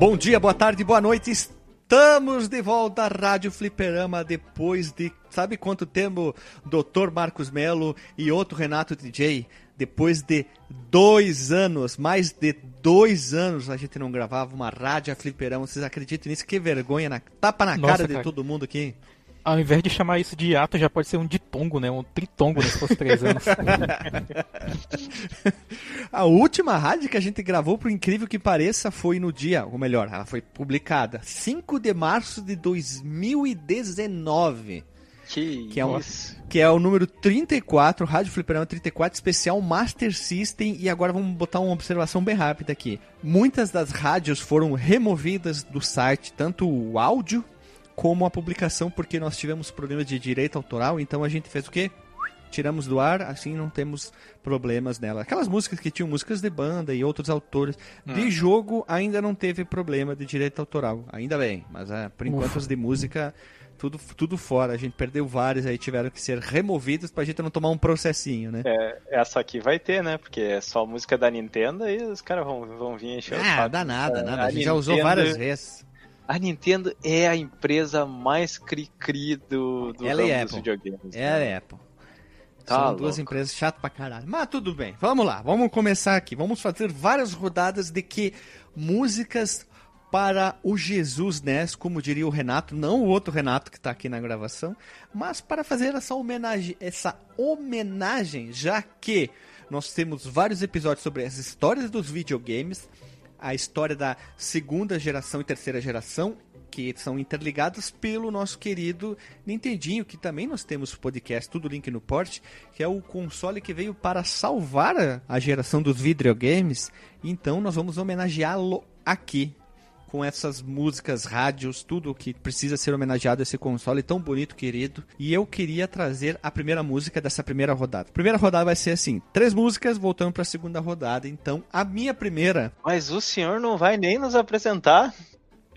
Bom dia, boa tarde, boa noite. Estamos de volta à Rádio Fliperama depois de sabe quanto tempo Dr. Marcos Melo e outro Renato DJ? Depois de dois anos, mais de dois anos a gente não gravava uma Rádio Fliperama. Vocês acreditam nisso? Que vergonha, na, tapa na Nossa, cara de cara. todo mundo aqui ao invés de chamar isso de hiato, já pode ser um ditongo, né? Um tritongo, né? Se fosse três anos. a última rádio que a gente gravou, por incrível que pareça, foi no dia, ou melhor, ela foi publicada 5 de março de 2019. Que, que, é um, que é o número 34, Rádio Fliperama 34, especial Master System. E agora vamos botar uma observação bem rápida aqui. Muitas das rádios foram removidas do site, tanto o áudio como a publicação, porque nós tivemos problemas de direito autoral, então a gente fez o quê? Tiramos do ar, assim não temos problemas nela. Aquelas músicas que tinham músicas de banda e outros autores. Hum. De jogo ainda não teve problema de direito autoral. Ainda bem, mas é, por enquanto as de música tudo, tudo fora. A gente perdeu vários aí, tiveram que ser removidos pra gente não tomar um processinho, né? É, essa aqui vai ter, né? Porque é só música da Nintendo e os caras vão, vão vir encher Ah, dá nada, nada. A, a gente Nintendo... já usou várias vezes a Nintendo é a empresa mais cri-cri do, do Ela é dos videogames. Ela né? é Apple. Tá São louco. duas empresas chatas pra caralho. Mas tudo bem, vamos lá, vamos começar aqui. Vamos fazer várias rodadas de que músicas para o Jesus NES, como diria o Renato, não o outro Renato que está aqui na gravação, mas para fazer essa homenagem, essa homenagem, já que nós temos vários episódios sobre as histórias dos videogames, a história da segunda geração e terceira geração, que são interligadas pelo nosso querido Nintendinho, que também nós temos podcast, tudo link no port, que é o console que veio para salvar a geração dos videogames. Então nós vamos homenageá-lo aqui com essas músicas, rádios, tudo que precisa ser homenageado a esse console tão bonito, querido. E eu queria trazer a primeira música dessa primeira rodada. A primeira rodada vai ser assim: três músicas voltando para a segunda rodada. Então, a minha primeira. Mas o senhor não vai nem nos apresentar?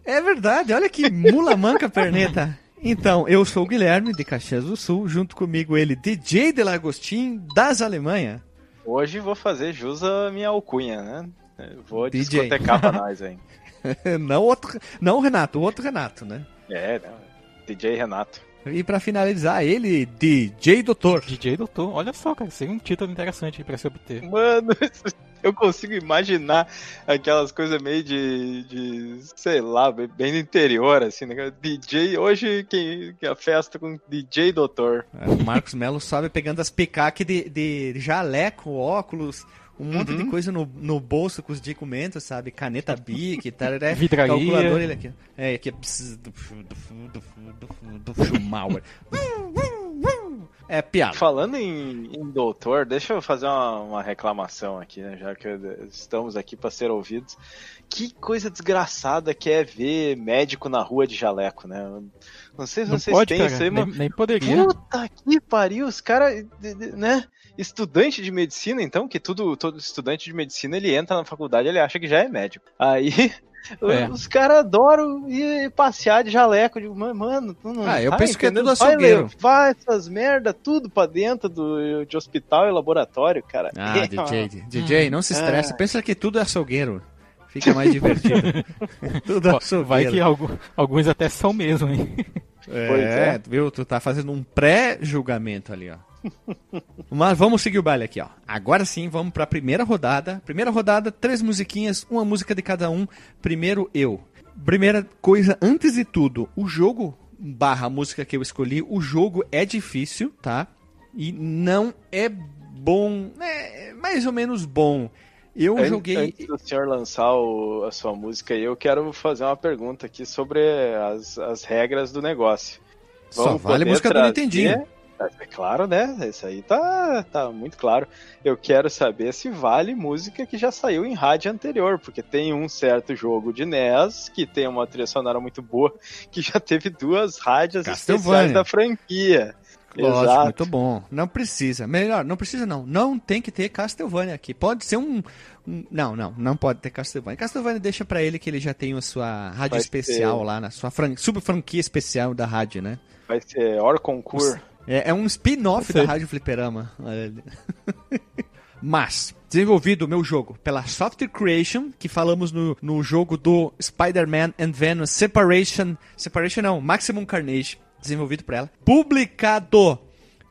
É verdade, olha que mula manca perneta. Então, eu sou o Guilherme de Caxias do Sul, junto comigo ele, DJ de Lagostin das Alemanha. Hoje vou fazer jus à minha alcunha, né? Vou DJ. discotecar pra nós, hein? não, outro, não o Renato, o outro Renato, né? É, não. DJ Renato. E para finalizar, ele, DJ Doutor. DJ Doutor, olha só, cara, seria um título interessante para se obter. Mano, eu consigo imaginar aquelas coisas meio de, de, sei lá, bem no interior, assim, né? DJ, hoje que, que a festa com DJ Doutor. É, o Marcos Melo sobe pegando as picaques de, de jaleco, óculos, um monte uhum. de coisa no, no bolso com os documentos, sabe? Caneta Bic, tararé, calculador, ele aqui. É, aqui é... Schumauer. É piada. Falando em, em, doutor, deixa eu fazer uma, uma reclamação aqui, né? Já que estamos aqui para ser ouvidos. Que coisa desgraçada que é ver médico na rua de jaleco, né? Não sei se não vocês pode, têm isso aí, mas. Nem, nem poderia. Puta que pariu, os caras, né? Estudante de medicina, então, que tudo, todo estudante de medicina ele entra na faculdade ele acha que já é médico. Aí. É. Os caras adoram ir passear de jaleco. Digo, mano, tu não Ah, eu penso que é tudo açougueiro. Vai essas merda tudo pra dentro do, de hospital e laboratório, cara. Ah, é. DJ, DJ, não se estresse. É. Pensa que tudo é açougueiro. Fica mais divertido. Tudo Pô, Vai que alguns até são mesmo, hein? É, é, viu? Tu tá fazendo um pré-julgamento ali, ó. Mas vamos seguir o baile aqui, ó. Agora sim, vamos para a primeira rodada. Primeira rodada, três musiquinhas, uma música de cada um. Primeiro eu. Primeira coisa, antes de tudo, o jogo barra música que eu escolhi, o jogo é difícil, tá? E não é bom, é mais ou menos bom. Eu antes, joguei. Antes do senhor lançar o, a sua música, eu quero fazer uma pergunta aqui sobre as, as regras do negócio. Vamos Só vale música trazer... do Nintendinho. É claro, né? Isso aí tá, tá muito claro. Eu quero saber se vale música que já saiu em rádio anterior, porque tem um certo jogo de NES que tem uma trilha sonora muito boa, que já teve duas rádios especiais da franquia. Lógico, Exato. muito bom. Não precisa. Melhor, não precisa não. Não tem que ter Castlevania aqui. Pode ser um, um não, não, não pode ter Castlevania. Castlevania deixa para ele que ele já tem a sua rádio Vai especial lá na sua fran... sub-franquia especial da rádio, né? Vai ser Orconcourt. É, é um spin-off da Rádio Fliperama. Mas, desenvolvido o meu jogo pela Software Creation, que falamos no, no jogo do Spider-Man and Venom Separation. Separation não, Maximum Carnage, desenvolvido por ela. Publicado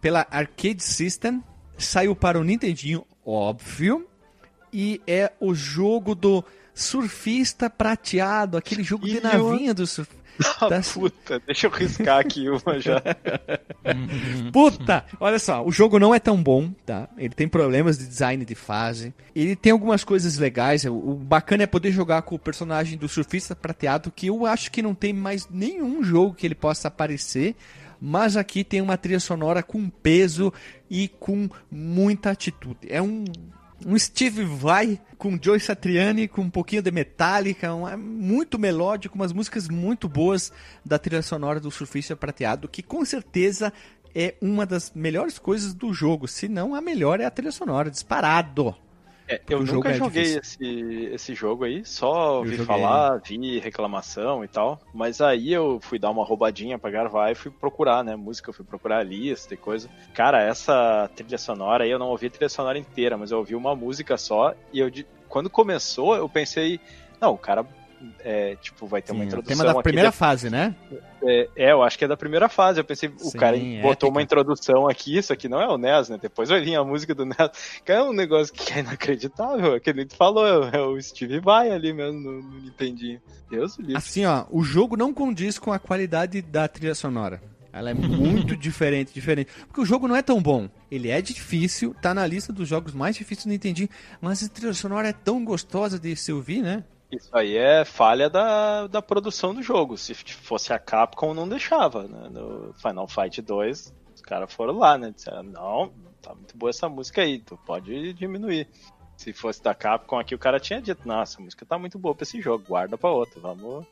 pela Arcade System, saiu para o Nintendinho, óbvio. E é o jogo do surfista prateado, aquele jogo de navinha do surfista. Ah, tá... Puta, deixa eu riscar aqui uma já. puta! Olha só, o jogo não é tão bom, tá? Ele tem problemas de design de fase. Ele tem algumas coisas legais. O bacana é poder jogar com o personagem do surfista prateado, que eu acho que não tem mais nenhum jogo que ele possa aparecer. Mas aqui tem uma trilha sonora com peso e com muita atitude. É um um Steve Vai com Joe Satriani, com um pouquinho de Metallica, um, é muito melódico, umas músicas muito boas da trilha sonora do Surfista Prateado, que com certeza é uma das melhores coisas do jogo, se não a melhor é a trilha sonora, disparado. É, eu nunca é joguei esse, esse jogo aí, só ouvi falar, vi reclamação e tal. Mas aí eu fui dar uma roubadinha pra gravar e fui procurar, né? Música, eu fui procurar lista e coisa. Cara, essa trilha sonora aí eu não ouvi a trilha sonora inteira, mas eu ouvi uma música só. E eu, quando começou, eu pensei, não, o cara é, tipo, vai ter Sim, uma introdução. Tema da primeira fase, né? É, é, eu acho que é da primeira fase. Eu pensei, o Sim, cara botou épica. uma introdução aqui, isso aqui não é o NES, né? Depois vai vir a música do NES. Cara, é um negócio que é inacreditável, é que nem tu falou, é o Steve Vai ali mesmo no, no Nintendinho. Deus do Assim, ó, o jogo não condiz com a qualidade da trilha sonora. Ela é muito diferente, diferente. Porque o jogo não é tão bom. Ele é difícil, tá na lista dos jogos mais difíceis do Nintendinho, mas a trilha sonora é tão gostosa de se ouvir, né? Isso aí é falha da, da produção do jogo. Se fosse a Capcom, não deixava. Né? No Final Fight 2, os caras foram lá, né? Disseram, não, tá muito boa essa música aí, tu pode diminuir. Se fosse da Capcom aqui, o cara tinha dito, nossa, a música tá muito boa pra esse jogo, guarda pra outra, vamos,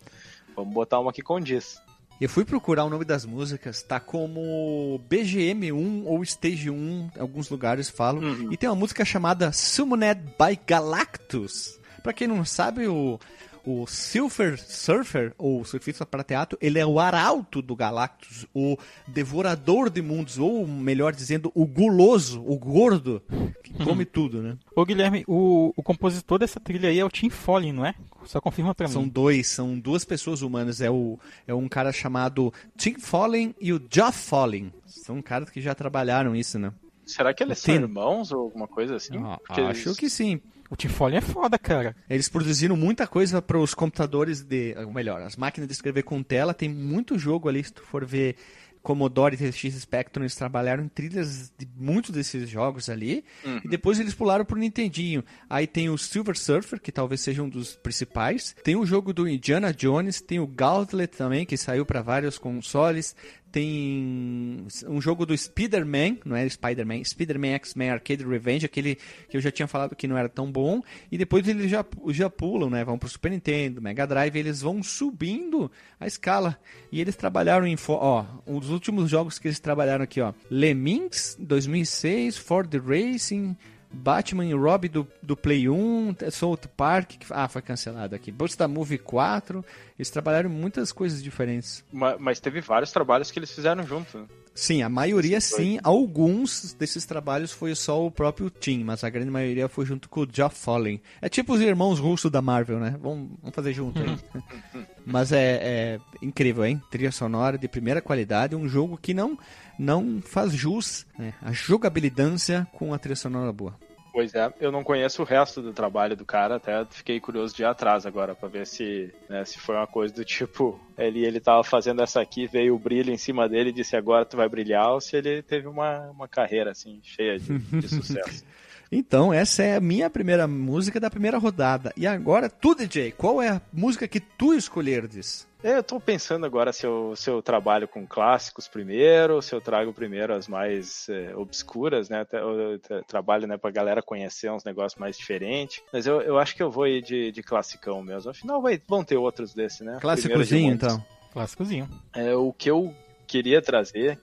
vamos botar uma que condiz. Eu fui procurar o nome das músicas, tá como BGM1 ou Stage 1, alguns lugares falam. Uhum. E tem uma música chamada Summoned by Galactus. Para quem não sabe, o, o Silver Surfer, ou surfista para teatro, ele é o arauto do Galactus, o devorador de mundos, ou melhor dizendo, o guloso, o gordo, que uhum. come tudo, né? Ô Guilherme, o, o compositor dessa trilha aí é o Tim Follin, não é? Só confirma pra são mim. São dois, são duas pessoas humanas. É, o, é um cara chamado Tim Follin e o Geoff Follin. São caras que já trabalharam isso, né? Será que eles são irmãos ou alguma coisa assim? Ah, acho eles... que sim. O Tim Foley é foda, cara. Eles produziram muita coisa para os computadores de. Ou melhor, as máquinas de escrever com tela. Tem muito jogo ali, se tu for ver Commodore TX Spectrum, eles trabalharam em trilhas de muitos desses jogos ali. Uhum. E depois eles pularam pro Nintendinho. Aí tem o Silver Surfer, que talvez seja um dos principais. Tem o jogo do Indiana Jones, tem o Gauntlet também, que saiu para vários consoles tem um jogo do Spider-Man, não é Spider-Man, Spider-Man X-Men Arcade Revenge, aquele que eu já tinha falado que não era tão bom, e depois eles já, já pulam, né, vão pro Super Nintendo, Mega Drive, eles vão subindo a escala, e eles trabalharam em, ó, um dos últimos jogos que eles trabalharam aqui, ó, Lemmings 2006, Ford Racing, Batman e Robin do, do Play 1, South Park, que, ah, foi cancelado aqui. Busta Movie 4, eles trabalharam muitas coisas diferentes. Mas, mas teve vários trabalhos que eles fizeram junto. Né? Sim, a maioria sim. Alguns desses trabalhos foi só o próprio Tim, mas a grande maioria foi junto com o Geoff Fallen. É tipo os irmãos russos da Marvel, né? Vamos, vamos fazer junto aí. mas é, é, incrível, hein? Trilha sonora de primeira qualidade, um jogo que não não faz jus né, a jogabilidade com a trilha sonora boa. Pois é, eu não conheço o resto do trabalho do cara, até fiquei curioso de ir atrás agora para ver se, né, se foi uma coisa do tipo, ele ele tava fazendo essa aqui, veio o brilho em cima dele e disse agora tu vai brilhar, ou se ele teve uma, uma carreira assim cheia de, de sucesso. Então, essa é a minha primeira música da primeira rodada. E agora, tu, DJ, qual é a música que tu escolherdes? É, eu tô pensando agora se eu, se eu trabalho com clássicos primeiro, se eu trago primeiro as mais é, obscuras, né? Eu, eu trabalho né, pra galera conhecer uns negócios mais diferentes. Mas eu, eu acho que eu vou ir de, de classicão mesmo. Afinal, vai, vão ter outros desse, né? Clássicozinho, então. Clássicozinho. É, o que eu queria trazer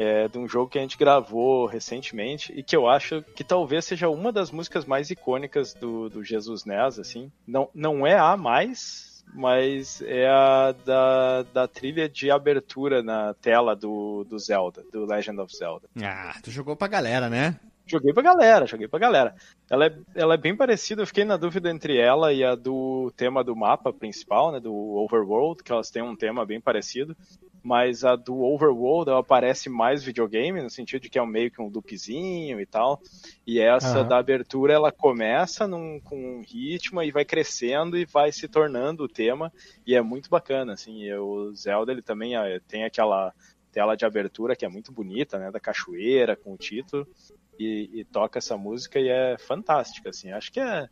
é de um jogo que a gente gravou recentemente e que eu acho que talvez seja uma das músicas mais icônicas do, do Jesus NES, assim. Não, não é a mais, mas é a da, da trilha de abertura na tela do, do Zelda, do Legend of Zelda. Ah, tu jogou pra galera, né? Joguei pra galera, joguei pra galera. Ela é, ela é bem parecida, eu fiquei na dúvida entre ela e a do tema do mapa principal, né, do Overworld, que elas têm um tema bem parecido. Mas a do Overworld, ela parece mais videogame, no sentido de que é meio que um loopzinho e tal. E essa uhum. da abertura, ela começa num, com um ritmo e vai crescendo e vai se tornando o tema. E é muito bacana, assim. O Zelda, ele também é, tem aquela tela de abertura que é muito bonita, né, da cachoeira com o título e, e, toca essa música e é fantástica, assim. Acho que é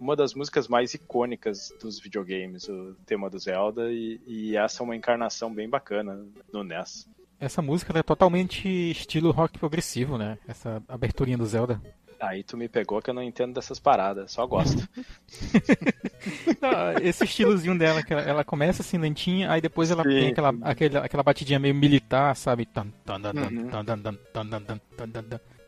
uma das músicas mais icônicas dos videogames, o tema do Zelda, e, e essa é uma encarnação bem bacana no NES. Essa música é totalmente estilo rock progressivo, né? Essa aberturinha do Zelda. Aí tu me pegou que eu não entendo dessas paradas, só gosto. não, esse estilozinho dela, que ela, ela, começa assim lentinha, aí depois ela Sim. tem aquela, aquela, aquela batidinha meio militar, sabe?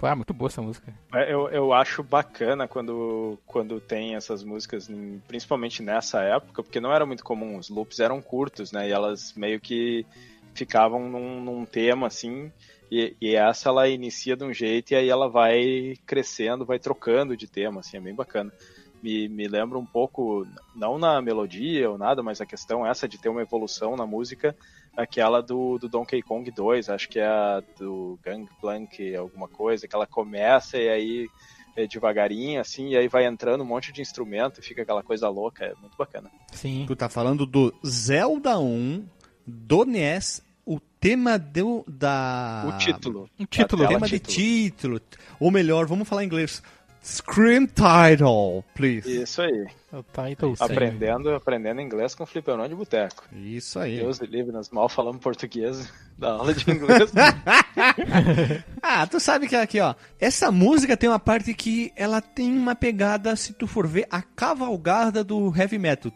Uhum. Ah, muito boa essa música. É, eu, eu acho bacana quando, quando tem essas músicas, principalmente nessa época, porque não era muito comum, os loops eram curtos, né? E elas meio que ficavam num, num tema assim, e, e, essa ela inicia de um jeito e aí ela vai crescendo, vai trocando de tema, assim, é bem bacana. Me, me lembra um pouco, não na melodia ou nada, mas a questão essa de ter uma evolução na música aquela do, do Donkey Kong 2, acho que é a do Gangplank, alguma coisa, que ela começa e aí é devagarinho, assim, e aí vai entrando um monte de instrumento e fica aquela coisa louca, é muito bacana. Sim. Tu tá falando do Zelda 1, do NES, o tema do, da... O título. O título. O tema título. de título. Ou melhor, vamos falar em inglês. Scream Title, please. Isso aí. O title, aprendendo, aprendendo inglês com fliperão de boteco. Isso aí. Deus livre, nós mal falamos português da aula de inglês. ah, tu sabe que aqui, ó, essa música tem uma parte que ela tem uma pegada, se tu for ver, a cavalgada do heavy metal.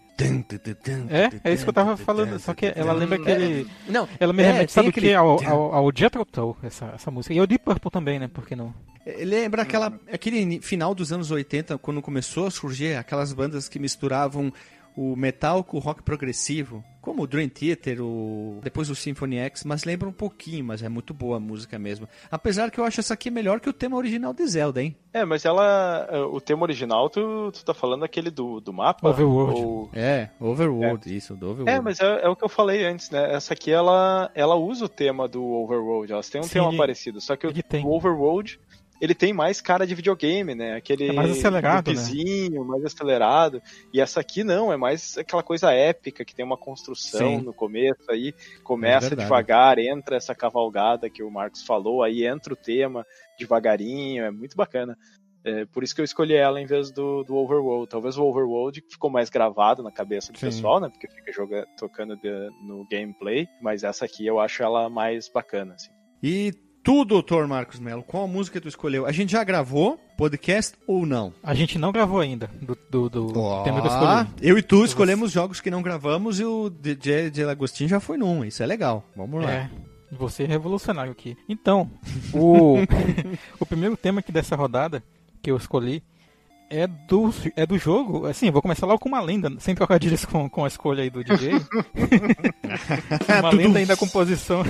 É, é isso que eu tava falando, só que ela lembra aquele... Não, ela me remete, sabe o que? Ao, ao, ao Jethro Tull, essa, essa música. E ao Deep Purple também, né, por que não? Lembra aquela, aquele final dos anos 80, quando começou a surgir aquelas bandas que misturavam o metal com o rock progressivo, como o Dream Theater, o... depois o Symphony X, mas lembra um pouquinho, mas é muito boa a música mesmo. Apesar que eu acho essa aqui melhor que o tema original de Zelda, hein? É, mas ela. O tema original, tu, tu tá falando aquele do, do mapa? Overworld. Ou... É, Overworld, é. isso, do Overworld. É, mas é, é, o que eu falei antes, né? Essa aqui ela, ela usa o tema do Overworld, elas têm um Sim, tema parecido, só que o, o Overworld ele tem mais cara de videogame, né? Aquele é mais acelerado, né? mais acelerado. E essa aqui não, é mais aquela coisa épica que tem uma construção Sim. no começo, aí começa é devagar, entra essa cavalgada que o Marcos falou, aí entra o tema devagarinho, é muito bacana. É, por isso que eu escolhi ela em vez do, do Overworld. Talvez o Overworld ficou mais gravado na cabeça do Sim. pessoal, né? Porque fica joga, tocando de, no gameplay. Mas essa aqui eu acho ela mais bacana, assim. E Tu, doutor Marcos Melo, qual música tu escolheu? A gente já gravou podcast ou não? A gente não gravou ainda do, do, do oh, tema que eu escolhi. Eu e tu escolhemos jogos que não gravamos e o DJ de Agostinho já foi num. Isso é legal. Vamos lá. É, você é revolucionário aqui. Então, o, o primeiro tema aqui dessa rodada que eu escolhi é do, é do jogo. Assim, vou começar logo com uma lenda, sem trocadilhos com, com a escolha aí do DJ. uma lenda aí da composição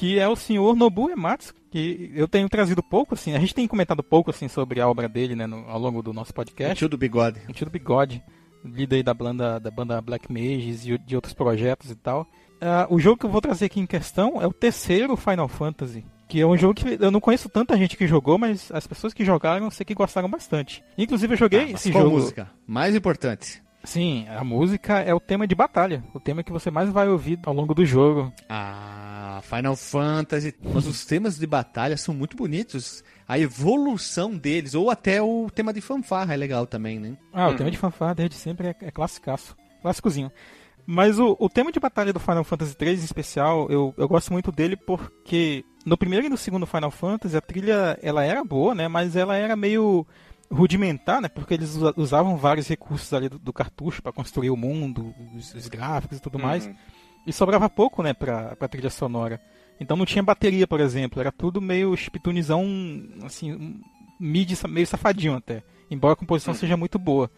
que é o senhor Nobu Ematsu, que eu tenho trazido pouco, assim, a gente tem comentado pouco, assim, sobre a obra dele, né, no, ao longo do nosso podcast. O tio do Bigode. O tio do Bigode, líder aí da banda, da banda Black Mages e de outros projetos e tal. Uh, o jogo que eu vou trazer aqui em questão é o terceiro Final Fantasy, que é um jogo que eu não conheço tanta gente que jogou, mas as pessoas que jogaram eu sei que gostaram bastante. Inclusive eu joguei ah, esse qual jogo. música? Mais importante. Sim, a música é o tema de batalha, o tema que você mais vai ouvir ao longo do jogo. Ah, Final Fantasy. Mas os temas de batalha são muito bonitos. A evolução deles, ou até o tema de fanfarra é legal também, né? Ah, o tema de fanfarra desde sempre é, é classicaço. Clássicozinho. Mas o, o tema de batalha do Final Fantasy 3 em especial, eu, eu gosto muito dele porque no primeiro e no segundo Final Fantasy a trilha ela era boa, né? Mas ela era meio rudimentar, né? Porque eles usavam vários recursos ali do, do cartucho para construir o mundo, os, os, gráficos e tudo uhum. mais. E sobrava pouco, né, pra, pra trilha sonora. Então não tinha bateria, por exemplo. Era tudo meio chiptunizão, assim, mid meio safadinho até. Embora a composição hum. seja muito boa.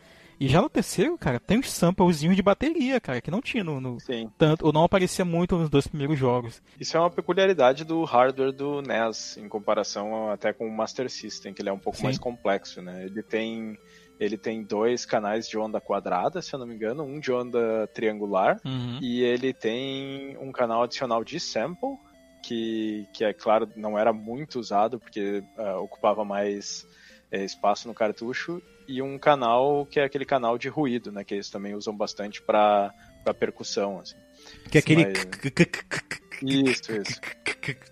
E já no terceiro, cara, tem uns samplezinhos de bateria, cara, que não tinha no, no tanto, ou não aparecia muito nos dois primeiros jogos. Isso é uma peculiaridade do hardware do NES em comparação até com o Master System, que ele é um pouco Sim. mais complexo, né? Ele tem ele tem dois canais de onda quadrada, se eu não me engano, um de onda triangular, uhum. e ele tem um canal adicional de sample, que, que é claro, não era muito usado, porque uh, ocupava mais é, espaço no cartucho, e um canal que é aquele canal de ruído, né? Que eles também usam bastante para percussão, assim. Que é aquele... Isso, isso.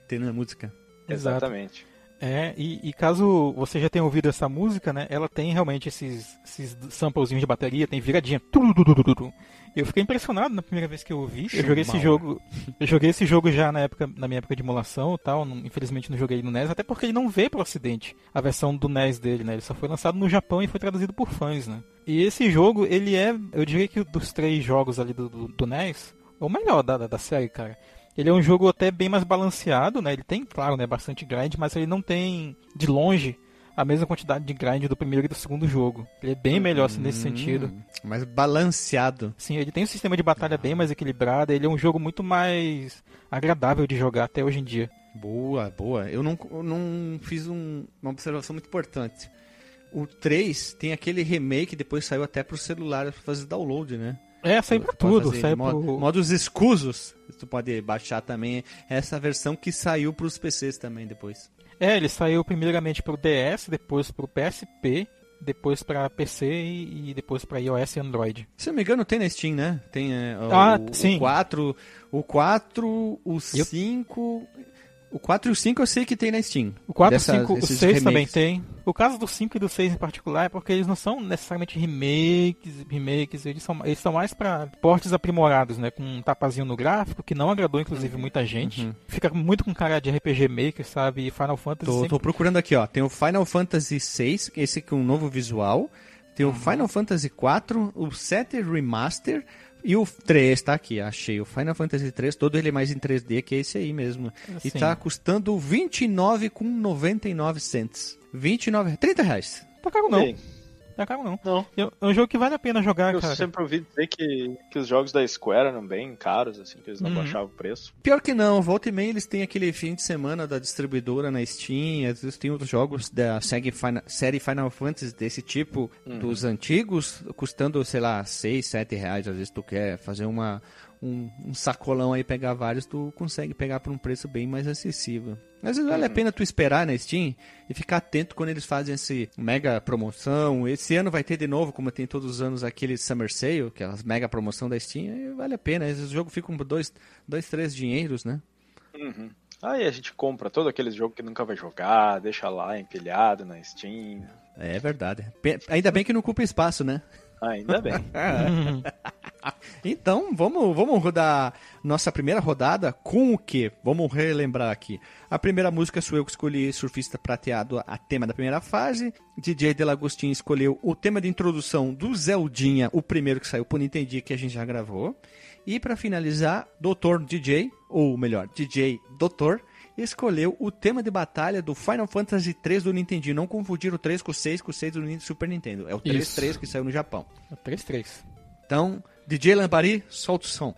Tem na música. Exatamente. É, e, e, caso você já tenha ouvido essa música, né? Ela tem realmente esses, esses samplezinhos de bateria, tem viradinha. Eu fiquei impressionado na primeira vez que eu ouvi. Eu joguei esse jogo. Eu joguei esse jogo já na época, na minha época de emulação e tal. Não, infelizmente não joguei no NES, até porque ele não veio pro ocidente. A versão do NES dele, né? Ele só foi lançado no Japão e foi traduzido por fãs, né? E esse jogo, ele é, eu diria que dos três jogos ali do, do, do NES, é o melhor da, da, da série, cara. Ele é um jogo até bem mais balanceado, né? Ele tem, claro, né, bastante grind, mas ele não tem de longe a mesma quantidade de grind do primeiro e do segundo jogo. Ele é bem melhor assim, nesse hum, sentido. Mais balanceado. Sim, ele tem um sistema de batalha bem mais equilibrado. Ele é um jogo muito mais agradável de jogar até hoje em dia. Boa, boa. Eu não, eu não fiz um, uma observação muito importante. O 3 tem aquele remake, depois saiu até pro celular para fazer download, né? É, sai pra tudo. Sai mod, pro... Modos escusos, tu pode baixar também. Essa versão que saiu pros PCs também depois. É, ele saiu primeiramente pro DS, depois pro PSP, depois para PC e, e depois para iOS e Android. Se não me engano, tem na Steam, né? Tem é, ah, o, sim. o 4, o 4, o 5 o 4 e o 5 eu sei que tem na Steam. O 4, dessa, 5, o 6 remakes. também tem. O caso do 5 e do 6 em particular é porque eles não são necessariamente remakes, remakes, eles são, eles são mais para portes aprimorados, né? Com um tapazinho no gráfico, que não agradou inclusive uhum. muita gente. Uhum. Fica muito com cara de RPG Maker, sabe? E Final Fantasy. Tô, sempre... tô procurando aqui, ó. Tem o Final Fantasy 6, esse com um novo visual. Tem o uhum. Final Fantasy 4, o 7 Remaster, e o 3 tá aqui, achei. O Final Fantasy 3, todo ele é mais em 3D, que é esse aí mesmo. Assim. E tá custando R$29,99 cents. 29, 30 reais. Tá caro não. É caro não. Não. É um jogo que vale a pena jogar, eu cara. Eu sempre ouvi dizer que, que os jogos da Square eram bem caros, assim, que eles não uhum. baixavam o preço. Pior que não, volta e meia eles têm aquele fim de semana da distribuidora na Steam, às vezes tem outros jogos da série Final, série Final Fantasy desse tipo, uhum. dos antigos, custando, sei lá, 6, 7 reais, às vezes tu quer fazer uma, um, um, sacolão aí, pegar vários, tu consegue pegar por um preço bem mais acessível. Às vezes vale a uhum. pena tu esperar na Steam e ficar atento quando eles fazem esse mega promoção. Esse ano vai ter de novo, como tem todos os anos, aquele Summer Sale, aquelas mega promoção da Steam, vale a pena. Esse jogo fica por dois, dois, três dinheiros, né? Uhum. Aí a gente compra todo aquele jogo que nunca vai jogar, deixa lá empilhado na Steam. É verdade. Ainda bem que não ocupa espaço, né? Ainda bem. então, vamos, vamos rodar nossa primeira rodada com o quê? Vamos relembrar aqui. A primeira música sou eu que escolhi Surfista Prateado, a tema da primeira fase. DJ Delagostinho escolheu o tema de introdução do Zeldinha, o primeiro que saiu por Nintendo, que a gente já gravou. E para finalizar, Doutor DJ, ou melhor, DJ Doutor, escolheu o tema de batalha do Final Fantasy 3 do Nintendo. Não confundir o 3 com o 6 com o 6 do Super Nintendo. É o 3-3 que saiu no Japão. É o 3-3. Então, DJ Lambari, solta o som.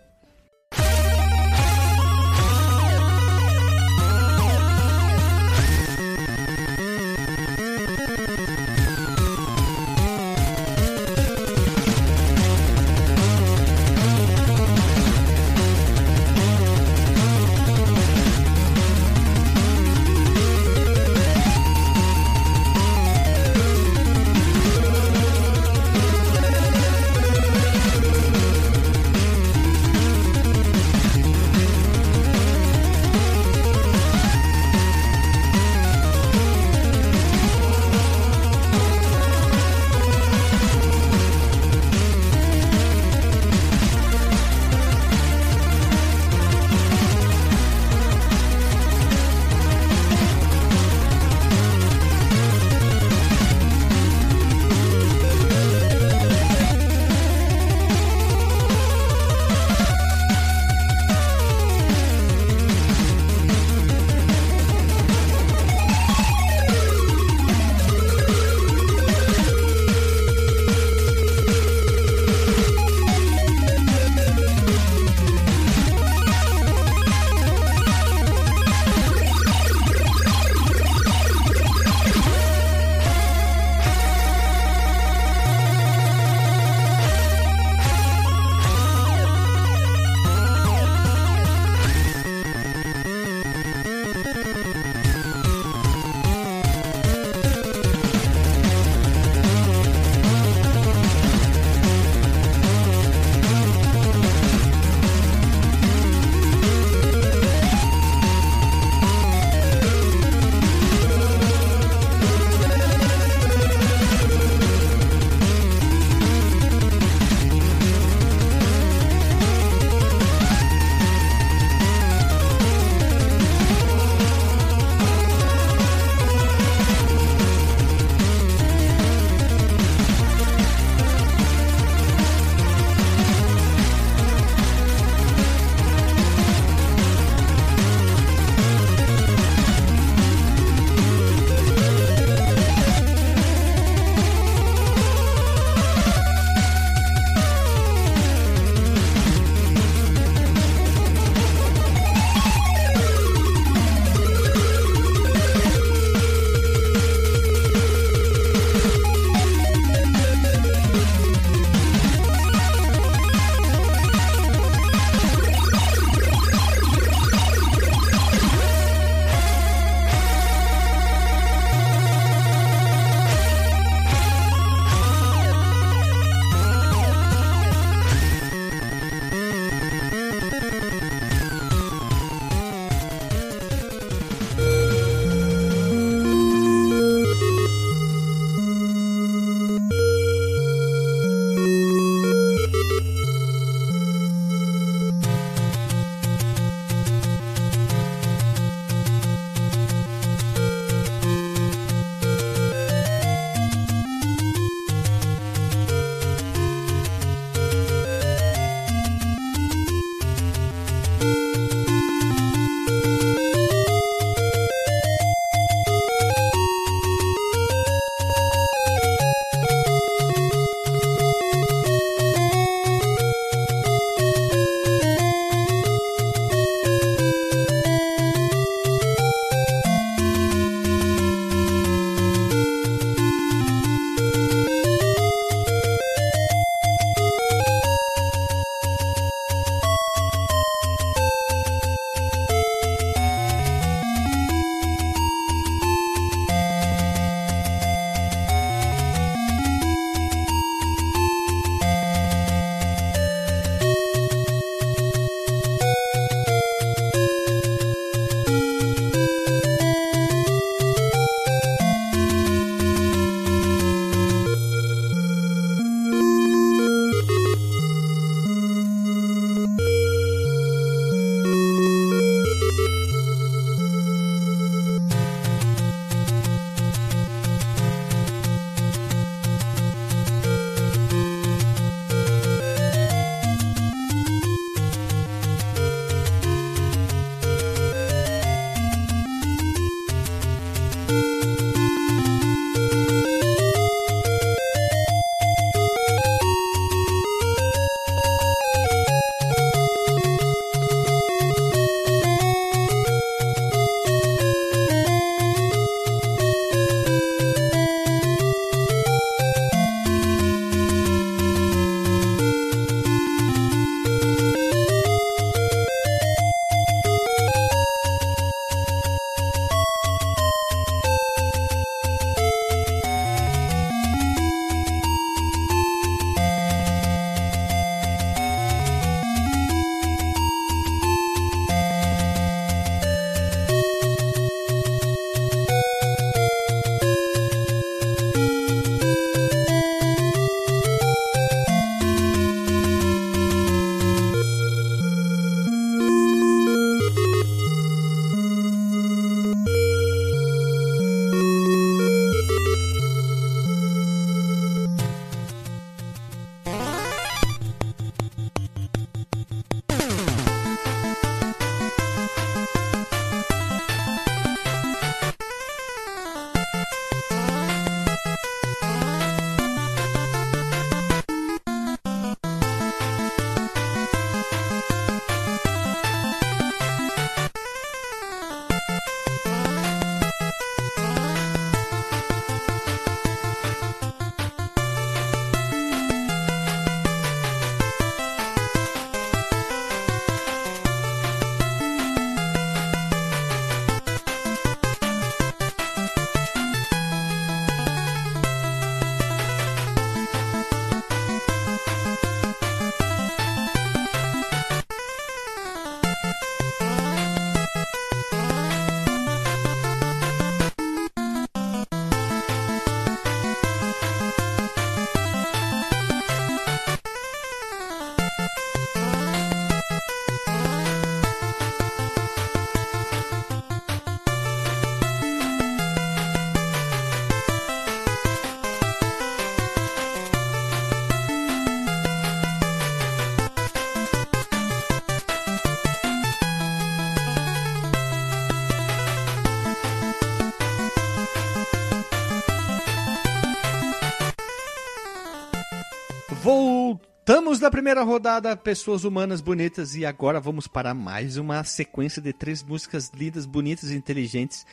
Da primeira rodada, pessoas humanas bonitas, e agora vamos para mais uma sequência de três músicas lindas, bonitas e inteligentes.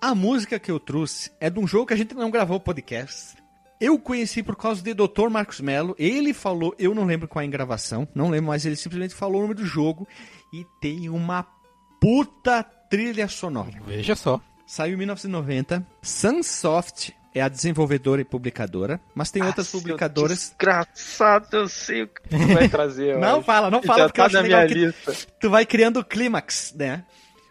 A música que eu trouxe é de um jogo que a gente não gravou podcast. Eu conheci por causa de Dr. Marcos Mello. Ele falou, eu não lembro qual é a gravação, não lembro, mas ele simplesmente falou o nome do jogo e tem uma puta trilha sonora. Veja só. Saiu em 1990. Sunsoft é a desenvolvedora e publicadora, mas tem ah, outras publicadoras. Desgraçado, eu sei o que tu vai trazer. não fala, não fala, porque tá eu acho legal lista. tu vai criando o clímax, né?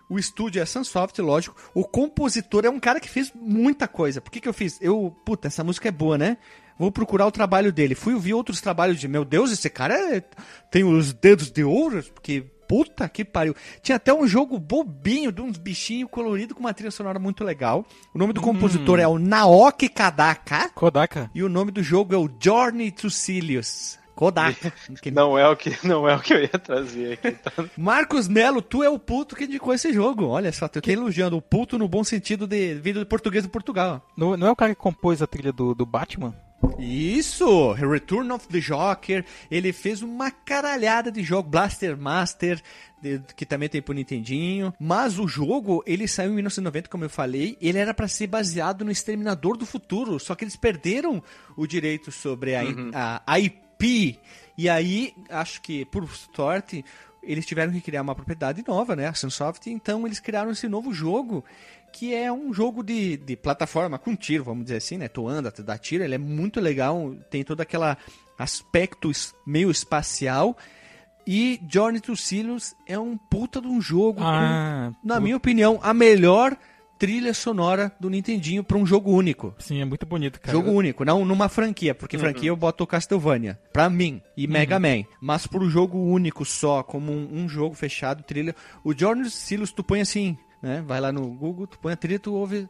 O estúdio é Sunsoft, lógico. O compositor é um cara que fez muita coisa. Por que, que eu fiz? Eu, puta, essa música é boa, né? Vou procurar o trabalho dele. Fui ouvir outros trabalhos de, meu Deus, esse cara é... tem os dedos de ouro, porque puta que pariu. Tinha até um jogo bobinho de uns bichinhos coloridos com uma trilha sonora muito legal. O nome do hum. compositor é o Naoki Kadaka. Kodaka. E o nome do jogo é o Journey to Silius. Kodaka. não é o que não é o que eu ia trazer aqui. Tá? Marcos Melo, tu é o puto que indicou esse jogo. Olha só, tu tá elogiando o puto no bom sentido de vida de português de Portugal. Não, não é o cara que compôs a trilha do, do Batman? Isso! Return of the Joker. Ele fez uma caralhada de jogo. Blaster Master, que também tem pro Nintendinho. Mas o jogo, ele saiu em 1990, como eu falei. Ele era para ser baseado no Exterminador do Futuro. Só que eles perderam o direito sobre a, uhum. a IP. E aí, acho que por sorte, eles tiveram que criar uma propriedade nova, né? A Sunsoft. Então eles criaram esse novo jogo que é um jogo de, de plataforma com tiro, vamos dizer assim, né? Tu anda, tu dá tiro, ele é muito legal, tem todo aquele aspecto meio espacial. E Journey to Silos é um puta de um jogo, ah, com, na puta. minha opinião, a melhor trilha sonora do Nintendinho para um jogo único. Sim, é muito bonito, cara. Jogo único, não numa franquia, porque uhum. franquia eu boto Castlevania, pra mim, e uhum. Mega Man. Mas pro jogo único só, como um, um jogo fechado, trilha. O Journey to Silos tu põe assim, né? Vai lá no Google, tu põe a trilha, tu ouve.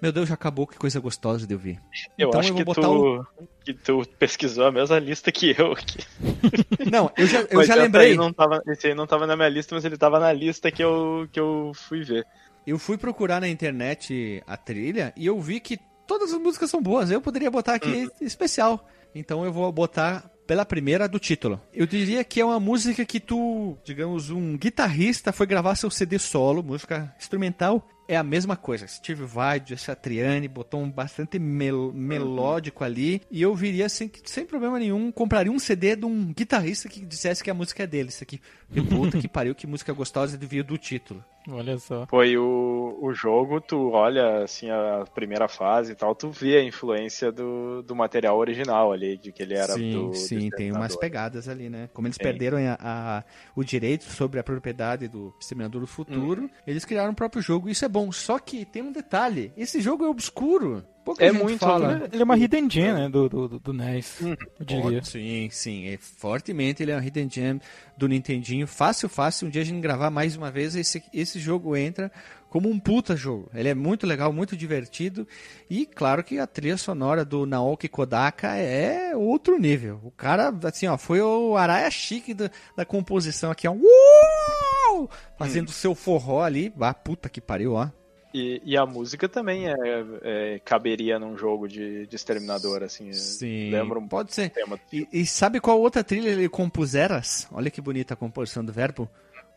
Meu Deus, já acabou, que coisa gostosa de ouvir. Eu então, acho eu que, tu, o... que tu pesquisou a mesma lista que eu aqui. Não, eu já, eu já lembrei. Aí não tava, esse aí não tava na minha lista, mas ele tava na lista que eu, que eu fui ver. Eu fui procurar na internet a trilha e eu vi que todas as músicas são boas. Eu poderia botar aqui hum. especial. Então eu vou botar pela primeira do título. Eu diria que é uma música que tu, digamos, um guitarrista foi gravar seu CD solo, música instrumental, é a mesma coisa. Steve Vai, Satriani, botou um bastante mel melódico ali. E eu viria sem, sem problema nenhum, compraria um CD de um guitarrista que dissesse que a música é dele. Isso aqui, puta que pariu, que música gostosa devia do título. Olha só. Foi o, o jogo, tu olha assim a primeira fase e tal, tu vê a influência do, do material original ali, de que ele era sim, do. Sim, do tem umas pegadas ali, né? Como eles perderam a, a, o direito sobre a propriedade do Exterminador do Futuro, hum. eles criaram o próprio jogo. Isso é bom. Só que tem um detalhe: esse jogo é obscuro. Pouca é muito fala. Né? Ele é uma hidden gem, né, do, do, do NES, hum. eu diria. Sim, sim, é, fortemente ele é uma hidden gem do Nintendinho. Fácil, fácil, um dia a gente gravar mais uma vez, esse, esse jogo entra como um puta jogo. Ele é muito legal, muito divertido e claro que a trilha sonora do Naoki Kodaka é outro nível. O cara, assim, ó, foi o Araya Chique da, da composição aqui, ó. Uou! Fazendo hum. seu forró ali. Ah, puta que pariu, ó. E, e, a música também é, é, caberia num jogo de, de exterminador, assim. Sim, lembra um pode ser. E, e, sabe qual outra trilha ele compuseras? Olha que bonita a composição do verbo.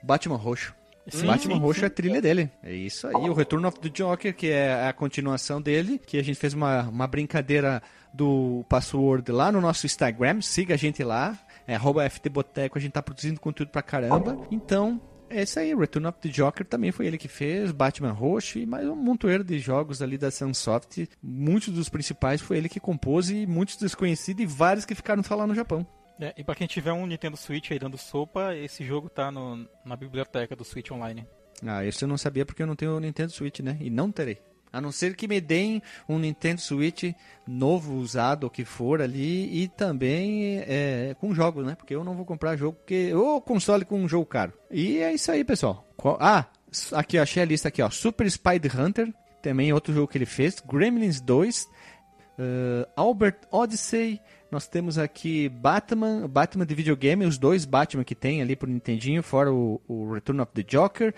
Batman Roxo. Sim, Batman sim, Roxo sim. é a trilha dele. É isso aí. O Return of the Joker, que é a continuação dele, que a gente fez uma, uma brincadeira do password lá no nosso Instagram. Siga a gente lá. É arroba FTBoteco, a gente tá produzindo conteúdo pra caramba. Então, é isso aí, Return of the Joker também foi ele que fez, Batman Roxo e mais um montoeiro de jogos ali da Sunsoft. Muitos dos principais foi ele que compôs e muitos desconhecidos e vários que ficaram só lá no Japão. É, e pra quem tiver um Nintendo Switch aí dando sopa, esse jogo tá no, na biblioteca do Switch Online. Ah, esse eu não sabia porque eu não tenho o Nintendo Switch, né? E não terei. A não ser que me deem um Nintendo Switch novo, usado, o que for ali, e também é, com jogos, né? Porque eu não vou comprar jogo, porque ou console com um jogo caro. E é isso aí, pessoal. Ah, aqui eu achei a lista aqui, ó. Super Spider Hunter, também outro jogo que ele fez. Gremlins 2, uh, Albert Odyssey. Nós temos aqui Batman, Batman de videogame, os dois Batman que tem ali pro Nintendinho, fora o, o Return of the Joker.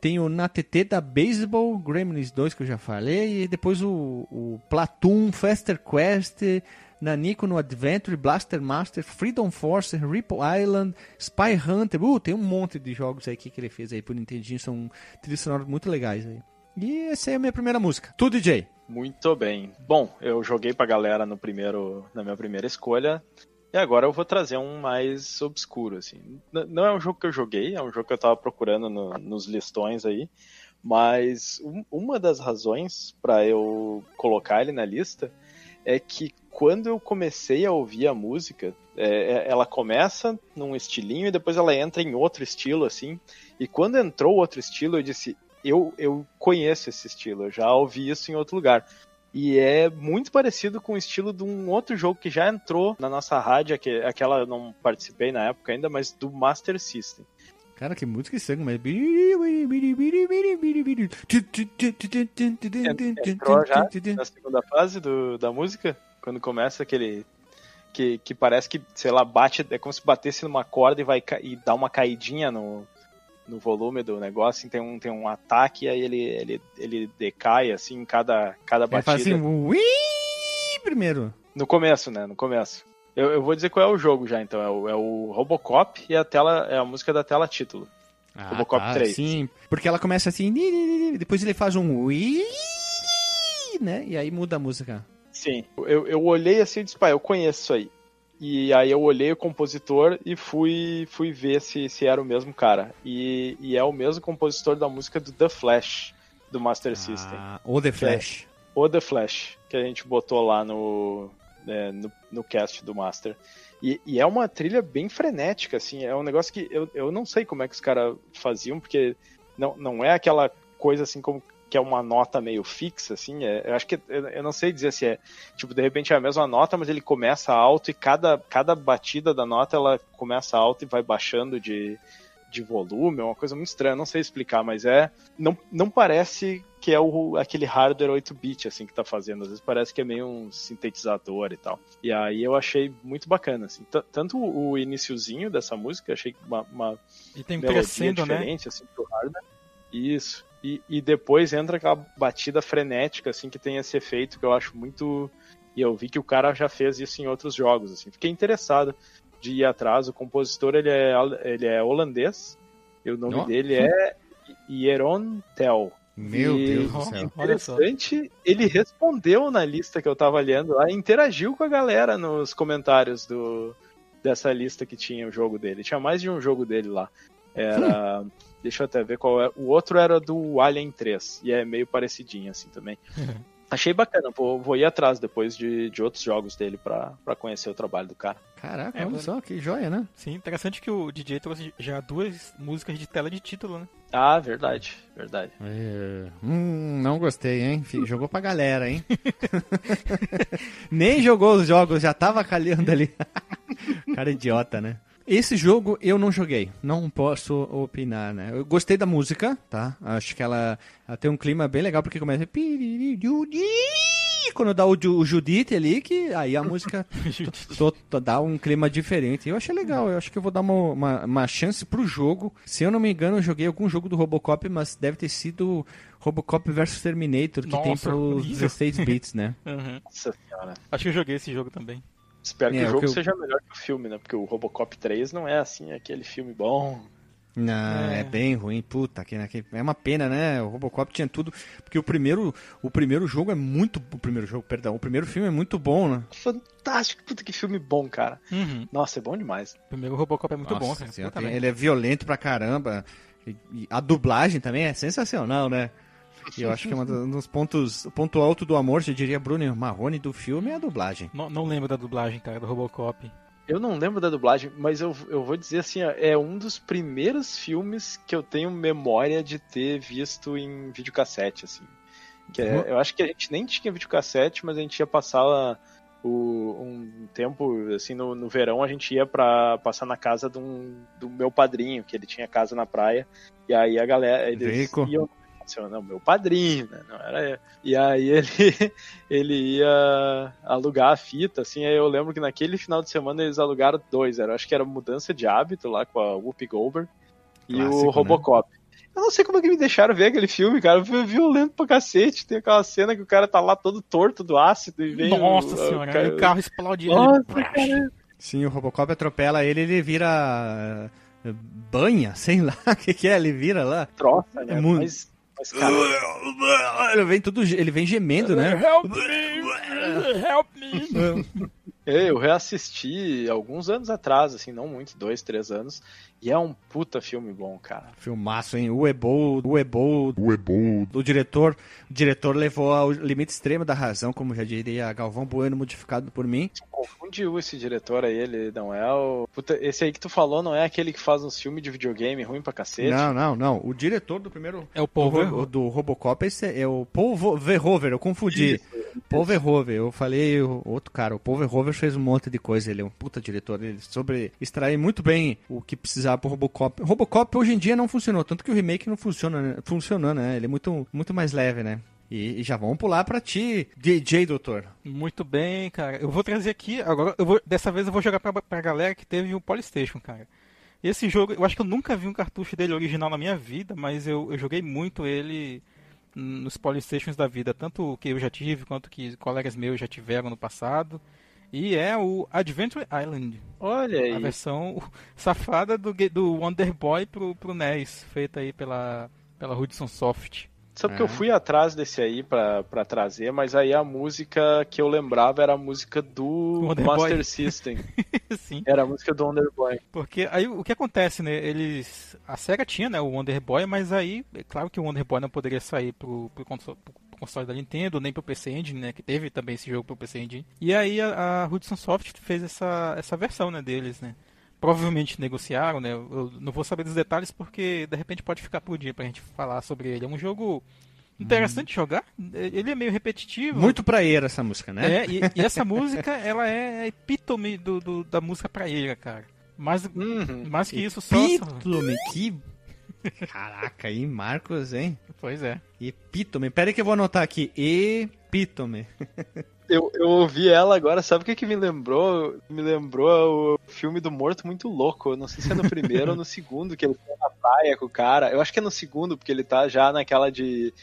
Tem o na TT da Baseball, Gremlins 2 que eu já falei, e depois o, o Platoon, Faster Quest, Nanico no Adventure, Blaster Master, Freedom Force, Ripple Island, Spy Hunter. Uh, tem um monte de jogos aí que ele fez aí pro Nintendinho, são trilhas sonoras muito legais aí. E essa é a minha primeira música. Tu, DJ. Muito bem. Bom, eu joguei pra galera no primeiro, na minha primeira escolha. E agora eu vou trazer um mais obscuro, assim. Não é um jogo que eu joguei, é um jogo que eu tava procurando no, nos listões aí. Mas um, uma das razões para eu colocar ele na lista é que quando eu comecei a ouvir a música, é, é, ela começa num estilinho e depois ela entra em outro estilo, assim. E quando entrou outro estilo, eu disse: eu, eu conheço esse estilo, eu já ouvi isso em outro lugar. E é muito parecido com o estilo de um outro jogo que já entrou na nossa rádio, que, aquela eu não participei na época ainda, mas do Master System. Cara, que música estranha, mas. Entrou já na segunda fase do, da música? Quando começa aquele. Que, que parece que, sei lá, bate. É como se batesse numa corda e vai e dá uma caidinha no, no volume do negócio. Tem um, tem um ataque e aí ele, ele, ele decai, assim, cada, cada batida. Ele faz assim, primeiro. No começo, né? No começo. Eu, eu vou dizer qual é o jogo já, então. É o, é o Robocop e a tela é a música da tela título. Ah, Robocop tá, 3. Sim, porque ela começa assim, depois ele faz um né? E aí muda a música. Sim. Eu, eu olhei assim e disse, pai, eu conheço isso aí. E aí eu olhei o compositor e fui, fui ver se, se era o mesmo cara. E, e é o mesmo compositor da música do The Flash, do Master ah, System. O The Flash. É, o The Flash, que a gente botou lá no, né, no, no cast do Master. E, e, é uma trilha bem frenética, assim, é um negócio que eu, eu não sei como é que os caras faziam, porque não, não é aquela coisa assim como que é uma nota meio fixa, assim, é, eu acho que, eu, eu, não sei dizer se é, tipo, de repente é a mesma nota, mas ele começa alto e cada, cada batida da nota, ela começa alto e vai baixando de, de volume, é uma coisa muito estranha, não sei explicar, mas é, não, não parece que é o, aquele hardware 8-bit, assim, que tá fazendo. Às vezes parece que é meio um sintetizador e tal. E aí eu achei muito bacana, assim. Tanto o iniciozinho dessa música, achei uma, uma e tem crescendo, né? diferente, né? assim, pro hardware. Isso. E, e depois entra aquela batida frenética, assim, que tem esse efeito que eu acho muito... E eu vi que o cara já fez isso em outros jogos, assim. Fiquei interessado de ir atrás. O compositor, ele é, ele é holandês. E o nome oh. dele é Jeroen Tel. Meu e, Deus do céu. Interessante, ele respondeu na lista que eu tava lendo lá, interagiu com a galera nos comentários do, dessa lista que tinha o jogo dele. Tinha mais de um jogo dele lá. Era. Hum. Deixa eu até ver qual é. O outro era do Alien 3, e é meio parecidinho assim também. Achei bacana, vou, vou ir atrás depois de, de outros jogos dele para conhecer o trabalho do cara. Caraca, é, olha só, que joia, né? Sim, interessante que o DJ trouxe já duas músicas de tela de título, né? Ah, verdade, verdade. É... Hum, não gostei, hein? Jogou pra galera, hein? Nem jogou os jogos, já tava calhando ali. cara idiota, né? Esse jogo eu não joguei, não posso opinar, né? Eu gostei da música, tá? Acho que ela, ela tem um clima bem legal, porque começa... Quando dá o, o Judite ali, que aí a música to, to, dá um clima diferente. Eu achei legal, eu acho que eu vou dar uma, uma, uma, chance pro jogo. Se eu não me engano, eu joguei algum jogo do Robocop, mas deve ter sido Robocop vs Terminator, que Nossa, tem pros 16 bits, né? Uhum. Nossa senhora. Acho que eu joguei esse jogo também. Espero que é, o jogo que eu... seja melhor que o filme, né? Porque o Robocop 3 não é assim, aquele filme bom. Não, é. é, bem ruim, puta, que, é uma pena, né? O Robocop tinha tudo, porque o primeiro, o primeiro jogo é muito, o primeiro jogo, perdão, o primeiro filme é muito bom, né? Fantástico, puta que filme bom, cara. Uhum. Nossa, é bom demais. O primeiro Robocop é muito Nossa, bom, cara. Senhora, ele é violento pra caramba. E a dublagem também é sensacional, né? E eu acho que é um dos pontos, ponto alto do amor, eu diria Bruno Marrone do filme é a dublagem. Não, não lembro da dublagem, cara, do Robocop. Eu não lembro da dublagem, mas eu, eu vou dizer assim, é um dos primeiros filmes que eu tenho memória de ter visto em videocassete, assim. Que é, uhum. eu acho que a gente nem tinha videocassete, mas a gente ia passar o, um tempo, assim, no, no verão, a gente ia para passar na casa do, um, do meu padrinho, que ele tinha casa na praia, e aí a galera, eles Rico. iam não, meu padrinho, né? Não era E aí ele, ele ia alugar a fita, assim, aí eu lembro que naquele final de semana eles alugaram dois, era, acho que era Mudança de Hábito lá com a Whoopi Goldberg e Clássico, o né? Robocop. Né? Eu não sei como é que me deixaram ver aquele filme, cara. Foi violento pra cacete. Tem aquela cena que o cara tá lá todo torto do ácido e vem. Nossa o, senhora, o, cara... o carro explode. Nossa, cara. Sim, o Robocop atropela ele, ele vira uh, banha, sei lá o que, que é, ele vira lá. Troça, né? É muito... Mas, mas, cara... ele vem tudo, ele vem gemendo, né? Help me! Help me! Eu reassisti alguns anos atrás, assim, não muito, dois, três anos, e é um puta filme bom, cara. Filmaço, hein? O Ebo, o Ebo, o Ebo. O diretor, o diretor levou ao limite extremo da razão, como já diria Galvão Bueno, modificado por mim. Confundiu esse diretor aí, ele não é o... Puta, esse aí que tu falou não é aquele que faz uns filmes de videogame ruim pra cacete? Não, não, não. O diretor do primeiro... É o Paul do, do Robocop, esse é, é o Paul Verhoeven, eu confundi. Isso, Paul Verhoeven, eu falei outro cara, o Paul Verhoeven fez um monte de coisa, ele é um puta diretor, ele sobre extrair muito bem o que precisava pro Robocop. Robocop hoje em dia não funcionou, tanto que o remake não funciona, né? funcionando, né? Ele é muito, muito mais leve, né? E, e, já vamos pular para ti, DJ Doutor. Muito bem, cara. Eu vou trazer aqui, agora, eu vou, dessa vez eu vou jogar pra, pra galera que teve o Polystation, cara. Esse jogo, eu acho que eu nunca vi um cartucho dele original na minha vida, mas eu, eu joguei muito ele nos Polystations da vida, tanto que eu já tive, quanto que colegas meus já tiveram no passado. E é o Adventure Island. Olha aí. A versão safada do, do Wonder Boy pro, pro NES, feita aí pela, pela Hudson Soft. Sabe é. que eu fui atrás desse aí pra, pra trazer, mas aí a música que eu lembrava era a música do Wonder Master Boy. System. Sim. Era a música do Wonder Boy. Porque aí o que acontece, né? Eles. A SEGA tinha, né, o Wonder Boy, mas aí, é claro que o Wonder Boy não poderia sair pro, pro, console, pro console da Nintendo, nem pro PC Engine, né? Que teve também esse jogo pro PC Engine. E aí a, a Hudson Soft fez essa, essa versão, né, deles, né? Provavelmente negociaram, né? Eu não vou saber dos detalhes porque de repente pode ficar por dia pra gente falar sobre ele. É um jogo interessante hum. jogar. Ele é meio repetitivo. Muito praeira essa música, né? É, e, e essa música, ela é a epítome do, do, da música praeira, cara. Mas, uhum. mais que isso, só... Epítome, que... Caraca, aí, Marcos, hein? Pois é. Epítome. Pera aí que eu vou anotar aqui. Epítome. eu, eu ouvi ela agora, sabe o que, que me lembrou? Me lembrou o filme do Morto Muito Louco. Não sei se é no primeiro ou no segundo, que ele tá na praia com o cara. Eu acho que é no segundo, porque ele tá já naquela de.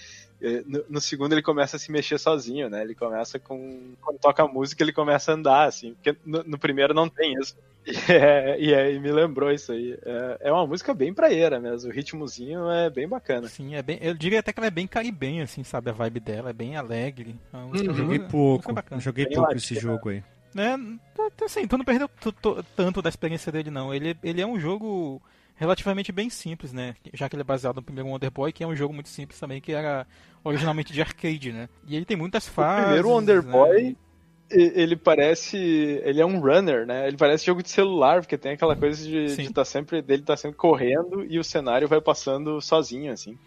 Eh, no, no, segundo ele começa a se mexer sozinho, né? Ele começa com. Quando toca a música, ele começa a andar, assim. Porque no, no primeiro não tem isso. E, é, e, é, e, me lembrou isso aí. É, é, uma música bem praieira mesmo. O ritmozinho é bem bacana. Sim, é bem. Eu diria até que ela é bem caribenha, assim, sabe? A vibe dela é bem alegre. É uhum. Joguei pouco. Joguei bem pouco esse jogo aí. É, assim, tu não perdeu tanto da experiência dele, não. Ele, ele é um jogo relativamente bem simples, né? Já que ele é baseado no primeiro Wonder Boy, que é um jogo muito simples também, que era originalmente de arcade, né? E ele tem muitas fases. O primeiro Wonder né? Boy ele parece. Ele é um runner, né? Ele parece jogo de celular, porque tem aquela coisa de estar tá sempre. dele tá sempre correndo e o cenário vai passando sozinho, assim.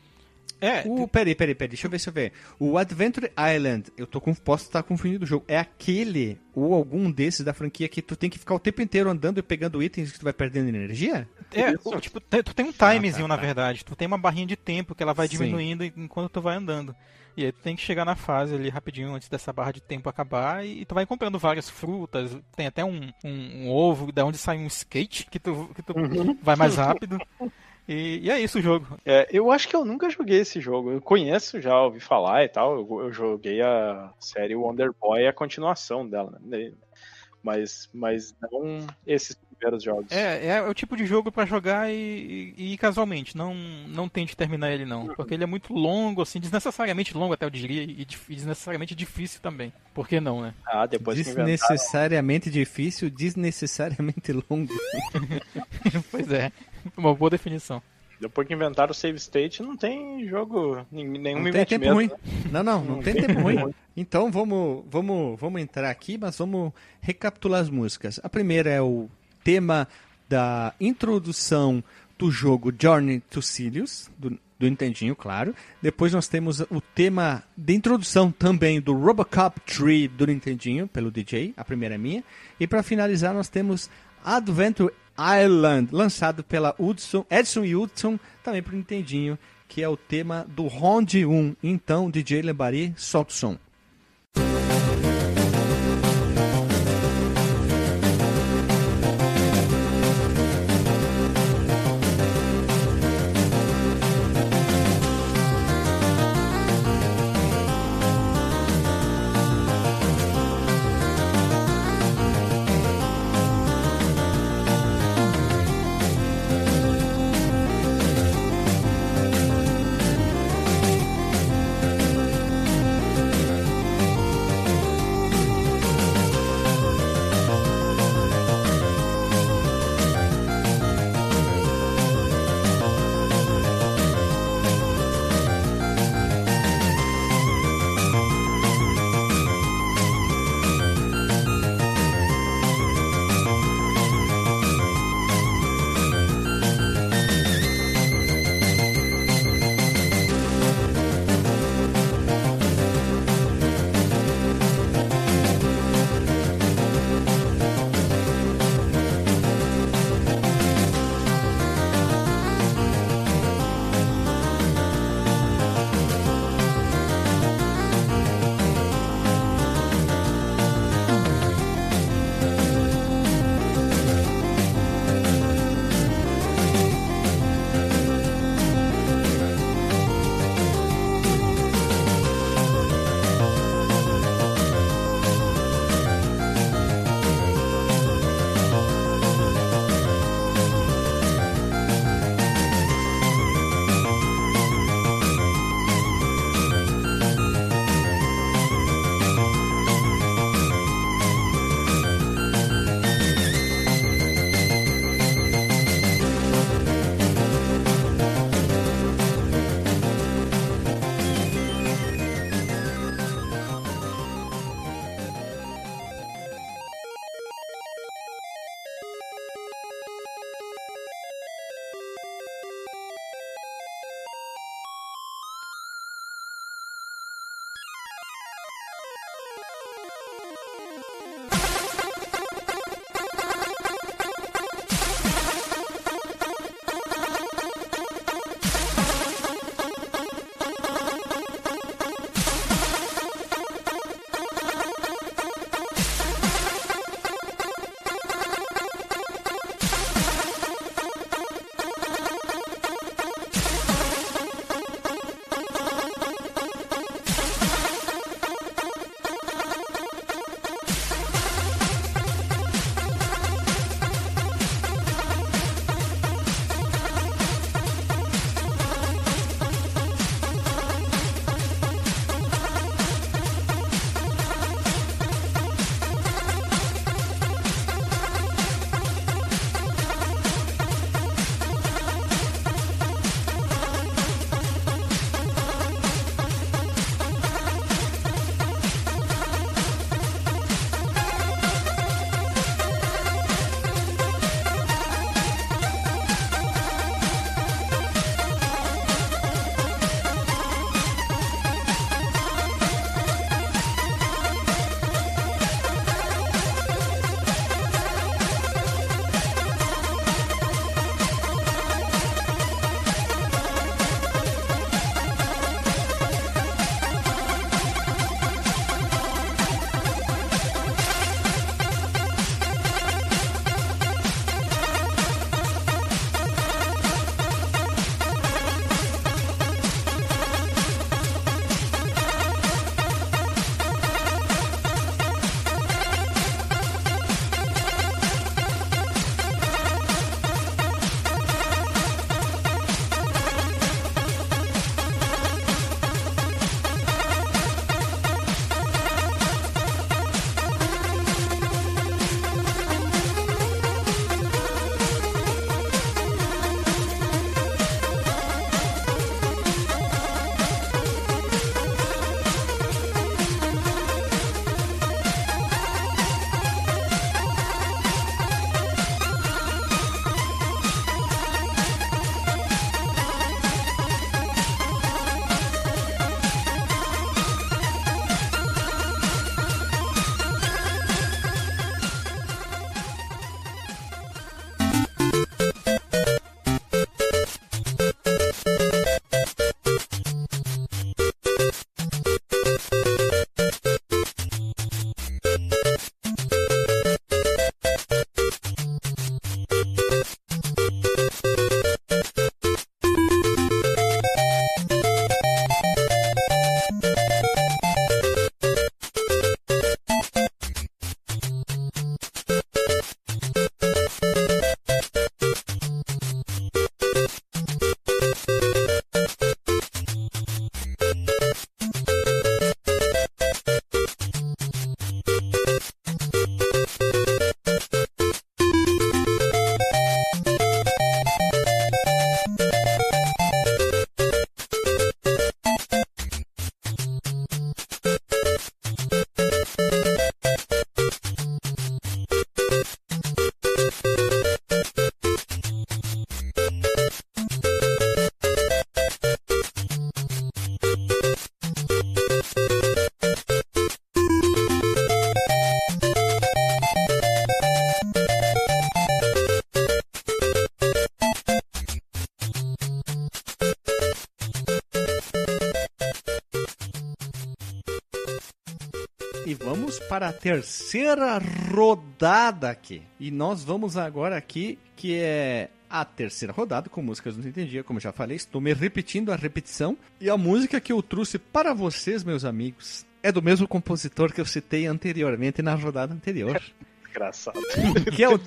É. O, peraí, peraí, peraí, deixa eu ver se eu ver. O Adventure Island, eu tô com, posso estar confundindo o jogo. É aquele ou algum desses da franquia que tu tem que ficar o tempo inteiro andando e pegando itens que tu vai perdendo energia? É, tipo, tu tem um timezinho, ah, tá, tá. na verdade. Tu tem uma barrinha de tempo que ela vai diminuindo Sim. enquanto tu vai andando. E aí tu tem que chegar na fase ali rapidinho antes dessa barra de tempo acabar e, tu vai comprando várias frutas, tem até um, um, um ovo da onde sai um skate que tu, que tu uhum. vai mais rápido. E, e, é isso o jogo. É, eu acho que eu nunca joguei esse jogo. Eu conheço, já ouvi falar e tal. Eu, eu joguei a série Wonder Boy, a continuação dela, né? Mas, mas não esses primeiros jogos. É, é o tipo de jogo para jogar e, e, e, casualmente. Não, não tente terminar ele, não. Porque ele é muito longo, assim, desnecessariamente longo, até eu diria, e, e desnecessariamente difícil também. Por que não, né? Ah, depois Desnecessariamente difícil, desnecessariamente longo. pois é, uma boa definição. Depois que inventaram o save state, não tem jogo, nenhum não tem tempo ruim. Né? Não, não, não, não tem tempo ruim. Então vamos, vamos, vamos entrar aqui, mas vamos recapitular as músicas. A primeira é o tema da introdução do jogo Journey to Sirius, do, do Nintendinho, claro. Depois nós temos o tema de introdução também do Robocop 3 do Nintendinho, pelo DJ, a primeira é minha. E para finalizar nós temos Adventure Island, lançado pela Hudson, Edson e Hudson, também para o Nintendinho, que é o tema do Round 1. Então, DJ Lebari, solta o som. Para a terceira rodada aqui. E nós vamos agora aqui, que é a terceira rodada com músicas não entendia, como já falei, estou me repetindo a repetição. E a música que eu trouxe para vocês, meus amigos, é do mesmo compositor que eu citei anteriormente na rodada anterior. Engraçado. Que é o,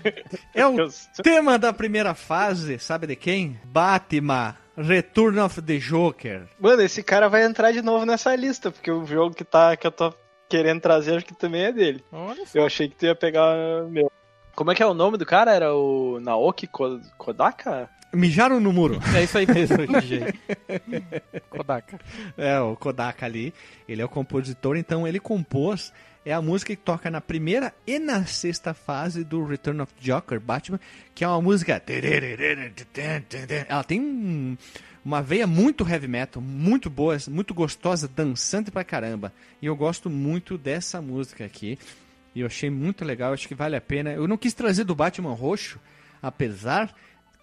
é o tema da primeira fase, sabe de quem? Batman. Return of the Joker. Mano, esse cara vai entrar de novo nessa lista, porque o jogo que, tá, que eu tô querendo trazer acho que também é dele. Eu achei que tu ia pegar meu. Como é que é o nome do cara? Era o Naoki Kodaka? Mijaram no muro. É isso aí mesmo, DJ. Kodaka. É, o Kodaka ali. Ele é o compositor, então ele compôs. É a música que toca na primeira e na sexta fase do Return of Joker, Batman, que é uma música. Ela tem um, uma veia muito heavy metal, muito boa, muito gostosa, dançante pra caramba. E eu gosto muito dessa música aqui. E eu achei muito legal, acho que vale a pena. Eu não quis trazer do Batman Roxo, apesar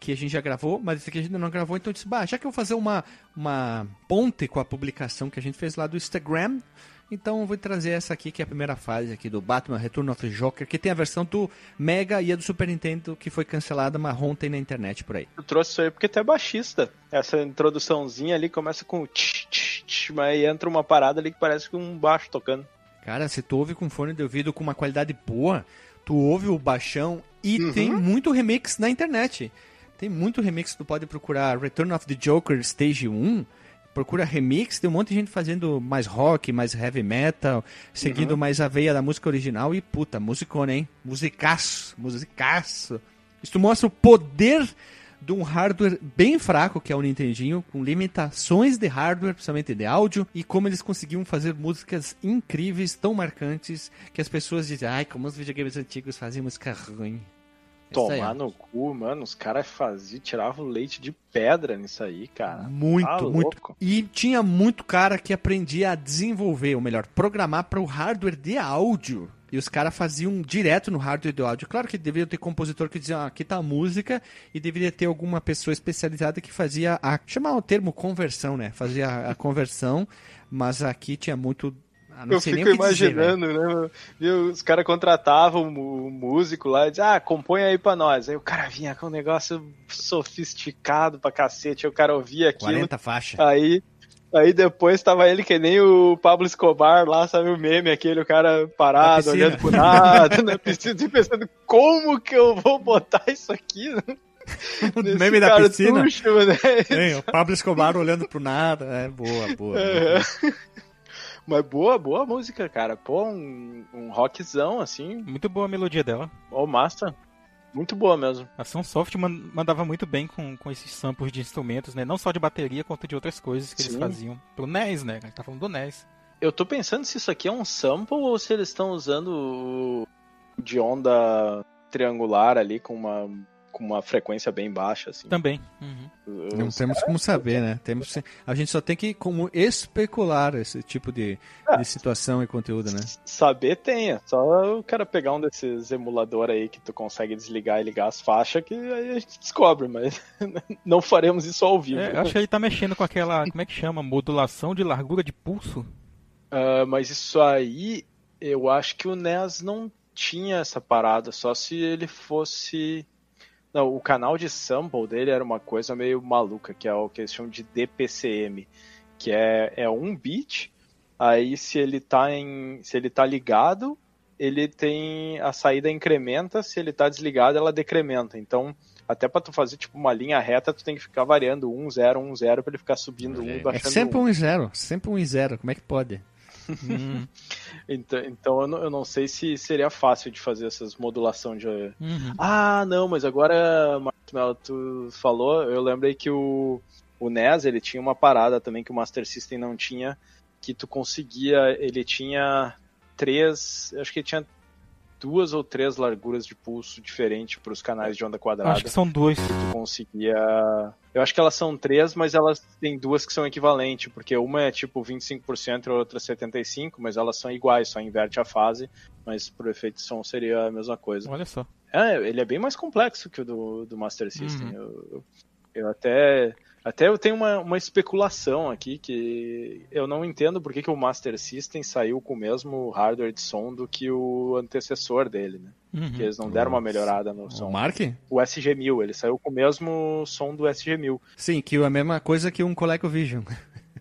que a gente já gravou, mas esse aqui a gente não gravou, então eu disse, bah, já que eu vou fazer uma, uma ponte com a publicação que a gente fez lá do Instagram, então eu vou trazer essa aqui, que é a primeira fase aqui do Batman Return of the Joker, que tem a versão do Mega e a do Super Nintendo, que foi cancelada, mas ontem na internet por aí. Eu trouxe isso aí porque tu é baixista. Essa introduçãozinha ali começa com tch, tch, tch, mas aí entra uma parada ali que parece que um baixo tocando. Cara, se tu ouve com fone de ouvido com uma qualidade boa, tu ouve o baixão e uhum. tem muito remix na internet. Tem muito remix, tu pode procurar Return of the Joker Stage 1, procura remix, tem um monte de gente fazendo mais rock, mais heavy metal, seguindo uhum. mais a veia da música original e puta, musicona, hein? Musicaço, musicaço. Isso mostra o poder de um hardware bem fraco, que é o Nintendinho, com limitações de hardware, principalmente de áudio, e como eles conseguiam fazer músicas incríveis, tão marcantes, que as pessoas dizem, ai, como os videogames antigos fazem música ruim. Tomar no cu, mano. Os caras faziam, tiravam leite de pedra nisso aí, cara. Muito, tá muito. E tinha muito cara que aprendia a desenvolver, ou melhor, programar para o hardware de áudio. E os caras faziam direto no hardware do áudio. Claro que deveria ter compositor que dizia, ah, aqui tá a música, e deveria ter alguma pessoa especializada que fazia a. chamar o termo conversão, né? Fazia a conversão, mas aqui tinha muito eu fico imaginando, dizer, né? Os caras contratavam o músico lá e diziam, ah, compõe aí pra nós. Aí o cara vinha com um negócio sofisticado pra cacete, aí o cara ouvia aquilo. 40 faixas. Aí, aí depois tava ele que nem o Pablo Escobar lá, sabe o meme, aquele o cara parado, olhando pro nada, na piscina, pensando, como que eu vou botar isso aqui, o meme da piscina. Tuxo, né? o Pablo Escobar olhando pro nada. É boa, boa. É. boa. Mas boa, boa música, cara. Pô, um, um rockzão, assim. Muito boa a melodia dela. Ó, oh, massa. Muito boa mesmo. A Sunsoft mandava muito bem com, com esses samples de instrumentos, né? Não só de bateria, quanto de outras coisas que Sim. eles faziam. Pro NES, né? A gente tá falando do NES. Eu tô pensando se isso aqui é um sample ou se eles estão usando de onda triangular ali com uma com uma frequência bem baixa, assim. Também. Uhum. Não temos como saber, né? Temos, a gente só tem que como especular esse tipo de, é. de situação e conteúdo, né? Saber tenha. Só o cara pegar um desses emuladores aí que tu consegue desligar e ligar as faixas que aí a gente descobre, mas não faremos isso ao vivo. É, eu acho que ele tá mexendo com aquela, como é que chama? Modulação de largura de pulso. Uh, mas isso aí, eu acho que o NES não tinha essa parada, só se ele fosse não, o canal de sample dele era uma coisa meio maluca, que é o que eles chamam de DPCM, que é, é um bit, aí se ele tá em. se ele tá ligado, ele tem. a saída incrementa, se ele tá desligado, ela decrementa. Então, até para tu fazer tipo uma linha reta, tu tem que ficar variando 1, 0, 1, 0 para ele ficar subindo 1 e baixando É sempre 1 e 0, sempre 1 e 0, como é que pode? Hum. então, então eu, não, eu, não, sei se seria fácil de fazer essas modulação de. Uhum. Ah, não, mas agora, Marcos tu falou, eu lembrei que o, o NES ele tinha uma parada também que o Master System não tinha, que tu conseguia, ele tinha três, acho que ele tinha duas ou três larguras de pulso diferentes para os canais de onda quadrada. Acho que são dois. Que tu conseguia. Eu acho que elas são três, mas elas têm duas que são equivalentes, porque uma é tipo 25% e a outra 75%, mas elas são iguais, só inverte a fase, mas pro efeito de som seria a mesma coisa. Olha só. É, ele é bem mais complexo que o do, do Master System. Uhum. Eu, eu, Eu até até eu tenho uma, uma especulação aqui que eu não entendo por que, que o Master System saiu com o mesmo hardware de som do que o antecessor dele, né? Uhum. Que eles não deram uma melhorada no som. O Mark? O SG-1000, ele saiu com o mesmo som do SG-1000. Sim, que é a mesma coisa que um ColecoVision.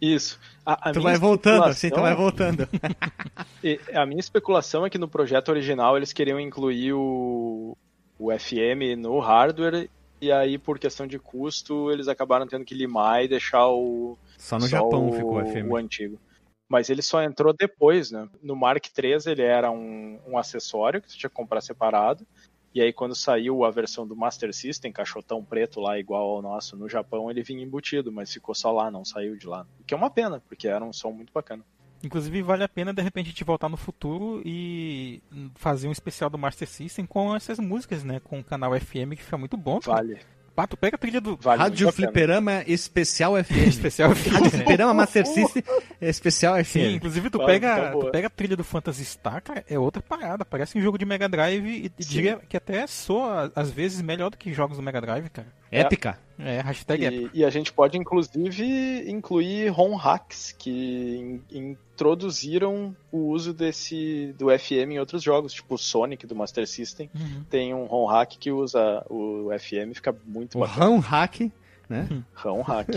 Isso. A, a tu vai voltando, assim, tu vai voltando. a minha especulação é que no projeto original eles queriam incluir o, o FM no hardware e aí, por questão de custo, eles acabaram tendo que limar e deixar o. Só no só Japão o, ficou FM. O antigo. Mas ele só entrou depois, né? No Mark III ele era um, um acessório que você tinha que comprar separado. E aí, quando saiu a versão do Master System, caixotão preto lá, igual ao nosso no Japão, ele vinha embutido, mas ficou só lá, não saiu de lá. O que é uma pena, porque era um som muito bacana. Inclusive, vale a pena de repente a gente voltar no futuro e fazer um especial do Master System com essas músicas, né? Com o canal FM que fica muito bom. Vale. Pato, pega a trilha do. Vale Rádio Fliperama Especial FM. especial FM. Rádio Fliperama Master System Especial FM. Sim, inclusive tu pega, tu pega a trilha do Phantasy Star, cara, é outra parada. Parece um jogo de Mega Drive e diria que até soa, às vezes, melhor do que jogos do Mega Drive, cara. Épica. É, hashtag e, épica. E a gente pode, inclusive, incluir ROM hacks que introduziram o uso desse do FM em outros jogos, tipo o Sonic do Master System. Uhum. Tem um ROM hack que usa o FM, fica muito o bacana. ROM hack, né? ROM hack.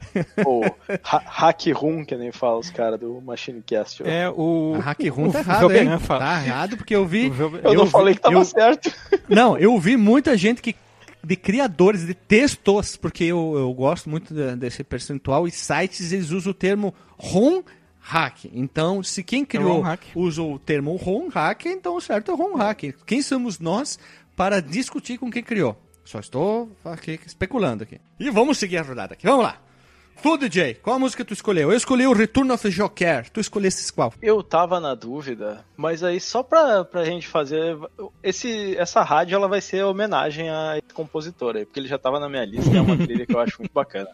Ou ha hack room, que nem fala os caras do Machine Cast. É, o. A hack room tá errado, hein? Tá errado porque eu vi. Eu, eu não falei que tava eu... certo. Não, eu vi muita gente que de criadores de textos, porque eu, eu gosto muito de, desse percentual, e sites eles usam o termo ROM hack. Então, se quem criou é usa o termo ROM hack, então o certo é ROM hack. Quem somos nós para discutir com quem criou? Só estou aqui especulando aqui. E vamos seguir a rodada aqui. Vamos lá. Tu, DJ, qual a música tu escolheu? Eu escolhi o Return of the Joker. Tu escolhesse qual? Eu tava na dúvida, mas aí só pra, pra gente fazer. Esse, essa rádio ela vai ser homenagem a esse compositor aí, porque ele já tava na minha lista, é uma trilha que eu acho muito bacana.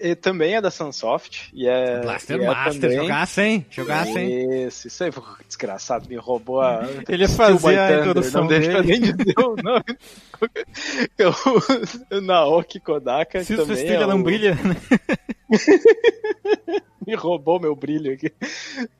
E também é da Sunsoft. E é, Blaster e é Master, também... jogar sem, jogar sem. Isso, isso aí, desgraçado, me roubou a. Ele fazia a introdução Não deixa nem dizer o nome. o Naoki Kodaka. Se também é o... não brilha, né? me roubou meu brilho aqui.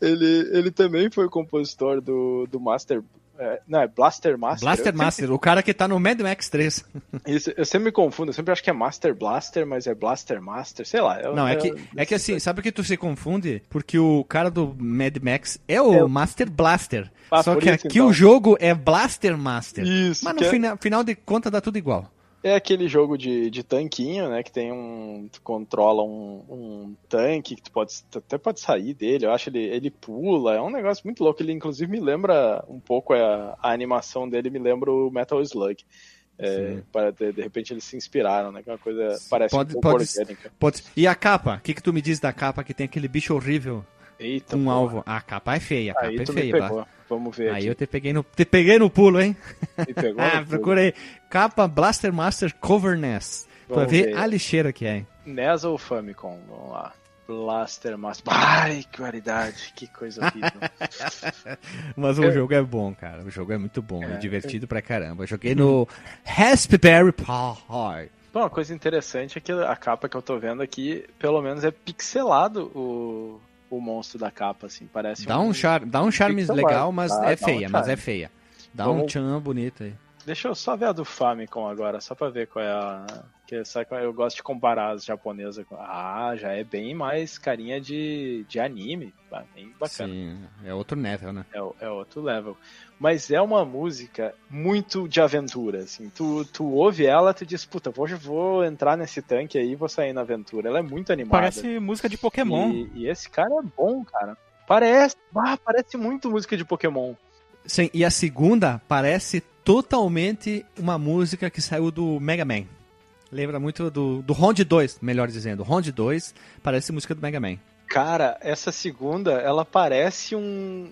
Ele, ele também foi o compositor do, do Master é, não, é Blaster Master. Blaster Master, sempre... o cara que tá no Mad Max 3. Isso, eu sempre me confundo, eu sempre acho que é Master Blaster, mas é Blaster Master, sei lá. Eu, não, é, que, é que assim, sabe que tu se confunde? Porque o cara do Mad Max é o é... Master Blaster. Ah, só que isso, aqui então. o jogo é Blaster Master. Isso. Mas no é... final, final de contas dá tudo igual. É aquele jogo de, de tanquinho, né? Que tem um. Tu controla um, um tanque que tu pode até pode sair dele. Eu acho ele ele pula. É um negócio muito louco. Ele inclusive me lembra um pouco a, a animação dele me lembra o Metal Slug. É, para, de, de, repente eles se inspiraram, né? Que é uma coisa parece pode, um pouco pode, orgânica. Pode. E a capa? O que, que tu me diz da capa que tem aquele bicho horrível? Eita, um alvo. A capa é feia, a capa Aí é feia. Vamos ver. Aí aqui. eu te peguei no, te peguei no pulo, hein? Me pegou ah, procurei. Capa Blaster Master Cover NES. Pra ver, ver a lixeira que é. NES ou Famicom? Vamos lá. Blaster Master. Ai, que qualidade, que coisa horrível. Mas o eu... jogo é bom, cara. O jogo é muito bom, é, é divertido eu... pra caramba. Eu joguei no Raspberry Pi. Bom, uma coisa interessante é que a capa que eu tô vendo aqui, pelo menos é pixelado o, o monstro da capa, assim, parece dá um, um char, Dá um charme legal, mas é feia, um mas é feia. Dá Vamos... um tchan bonito aí. Deixa eu só ver a do Famicom agora, só pra ver qual é a. Que sabe, eu gosto de comparar as japonesas com. Ah, já é bem mais carinha de, de anime. Bem bacana. Sim, é outro level, né? É, é outro level. Mas é uma música muito de aventura, assim. Tu, tu ouve ela, tu diz, puta, hoje vou entrar nesse tanque aí e vou sair na aventura. Ela é muito animada. Parece música de Pokémon. E, e esse cara é bom, cara. Parece, ah, parece muito música de Pokémon. Sim, e a segunda parece totalmente uma música que saiu do Mega Man. Lembra muito do, do Rond 2, melhor dizendo. Rond 2 parece música do Mega Man. Cara, essa segunda, ela parece um.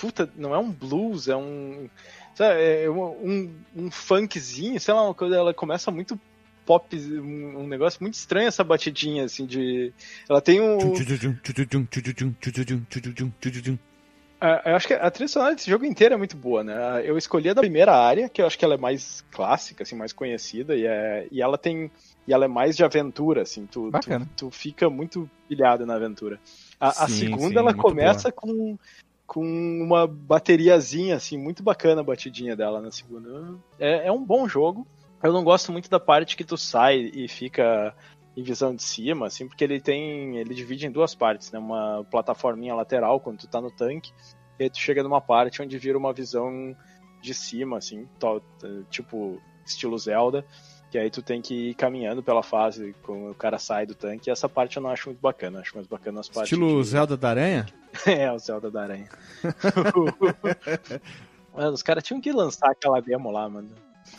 Puta, não é um blues, é um. Sabe, é um, um funkzinho, sei lá, uma coisa. Ela começa muito pop, um negócio muito estranho essa batidinha, assim, de. Ela tem um. É, eu acho que a trilha sonora desse jogo inteiro é muito boa, né? Eu escolhi a da primeira área, que eu acho que ela é mais clássica, assim, mais conhecida, e, é, e ela tem. E ela é mais de aventura, assim, tu, tu, tu, fica muito pilhado na aventura. A, sim, a segunda, sim, ela começa com, com uma bateriazinha, assim, muito bacana a batidinha dela na segunda. É, é um bom jogo. Eu não gosto muito da parte que tu sai e fica em visão de cima, assim, porque ele tem. ele divide em duas partes, né? Uma plataforminha lateral quando tu tá no tanque, e aí tu chega numa parte onde vira uma visão de cima, assim, tipo estilo Zelda, que aí tu tem que ir caminhando pela fase quando o cara sai do tanque, e essa parte eu não acho muito bacana, acho mais bacana as partes. Estilo de... Zelda da Aranha? é, o Zelda da Aranha. Mano, os caras tinham que lançar aquela demo lá, mano.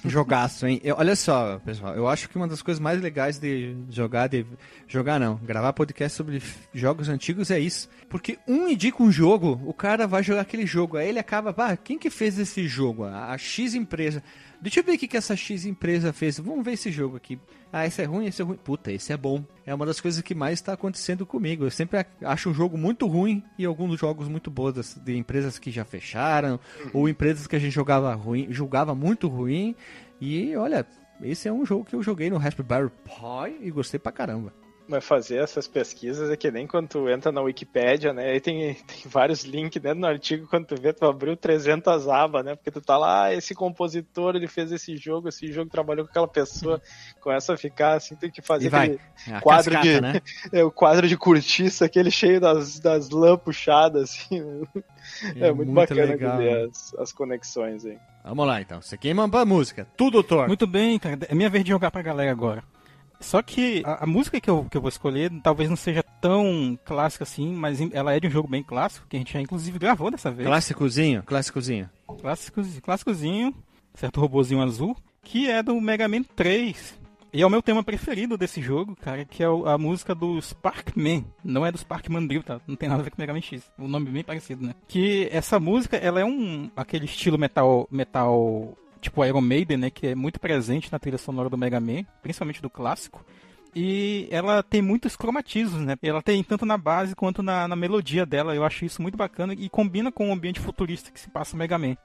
Jogaço, hein? Eu, olha só, pessoal, eu acho que uma das coisas mais legais de jogar, de jogar não, gravar podcast sobre jogos antigos é isso. Porque um indica um jogo, o cara vai jogar aquele jogo, aí ele acaba, ah, quem que fez esse jogo? A, a X empresa. Deixa eu ver o que, essa X empresa fez. Vamos ver esse jogo aqui. Ah, esse é ruim, esse é ruim. Puta, esse é bom. É uma das coisas que mais está acontecendo comigo. Eu sempre acho um jogo muito ruim e alguns jogos muito bons de empresas que já fecharam ou empresas que a gente jogava ruim, julgava muito ruim. E olha, esse é um jogo que eu joguei no Raspberry Pi e gostei pra caramba. Mas fazer essas pesquisas é que nem quando tu entra na Wikipédia, né? Aí tem, tem vários links dentro do artigo, quando tu vê, tu abriu 300 abas, né? Porque tu tá lá, ah, esse compositor, ele fez esse jogo, esse jogo trabalhou com aquela pessoa, começa a ficar assim, tem que fazer aquele é quadro cascata, de... Né? É, o quadro de cortiça, aquele cheio das, das lãs puxadas, assim. É, é muito, muito, bacana ver as, as conexões aí. Vamos lá, então. Você queima pra música. Tudo, doutor. Muito bem, cara. É minha vez de jogar pra galera agora. Só que a, a, música que eu, que eu vou escolher talvez não seja tão clássica assim, mas ela é de um jogo bem clássico, que a gente já inclusive gravou dessa vez. Clássicozinho? Clássicozinho. Clássico, clássicozinho, certo robozinho azul, que é do Mega Man 3. E é o meu tema preferido desse jogo, cara, que é a música do Sparkman. Não é do Sparkman Drill, tá? Não tem nada a ver com Mega Man X. O nome é bem parecido, né? Que essa música, ela é um aquele estilo metal metal tipo Iron Maiden, né, que é muito presente na trilha sonora do Mega Man, principalmente do clássico. E ela tem muitos cromatismos, né? Ela tem tanto na base quanto na, na melodia dela. Eu acho isso muito bacana e combina com o ambiente futurista que se passa no Mega Man.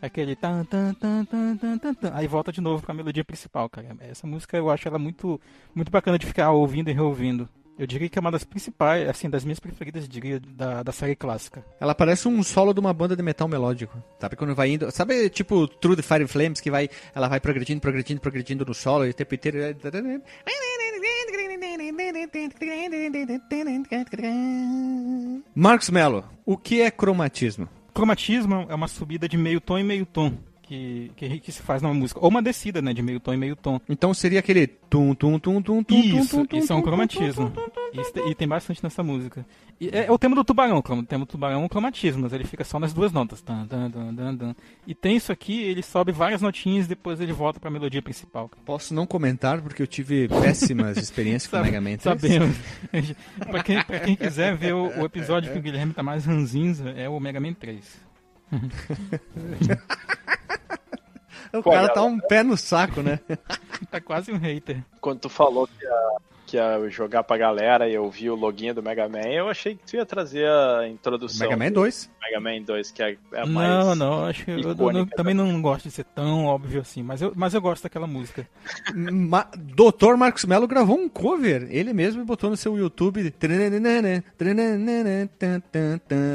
Aquele tan, tan, tan, tan, tan, tan. Aí volta de novo com a melodia principal, cara. Essa música eu acho ela muito, muito bacana de ficar ouvindo e reouvindo. Eu diria que é uma das principais, assim, das minhas preferidas, diria, da, da série clássica. Ela parece um solo de uma banda de metal melódico. Sabe quando vai indo. Sabe, tipo, True the Fire Flames, que vai. Ela vai progredindo, progredindo, progredindo no solo e o tempo inteiro. Marcos Mello, o que é cromatismo? Cromatismo é uma subida de meio tom em meio tom que, que, que, se faz numa música. Ou uma descida, né? De meio tom e meio tom. Então seria aquele tum tum tum tum tum Isso, tum, isso é um cromatismo. E tem bastante nessa música. E é, é, o tema do tubarão, o tema do tubarão é um cromatismo, mas ele fica só nas duas notas. Tan, tan, tan, tan, E tem isso aqui, ele sobe várias notinhas e depois ele volta pra melodia principal. Posso não comentar porque eu tive péssimas experiências com o Mega Man 3. Sabemos. pra, quem, pra quem quiser ver o, o episódio que o Guilherme tá mais ranzinza, é o Mega Man 3. o cara tá um pé no saco, né? tá quase um hater. Quando tu falou que a que ia jogar pra galera e eu vi o login do Mega Man, eu achei que tu ia trazer a introdução. Mega Man 2? Mega Man 2, que é, é mais. Não, não, acho que eu, eu, também não gosto de ser tão óbvio assim, mas eu, mas eu gosto daquela música. Ma Doutor Marcos Melo gravou um cover, ele mesmo botou no seu YouTube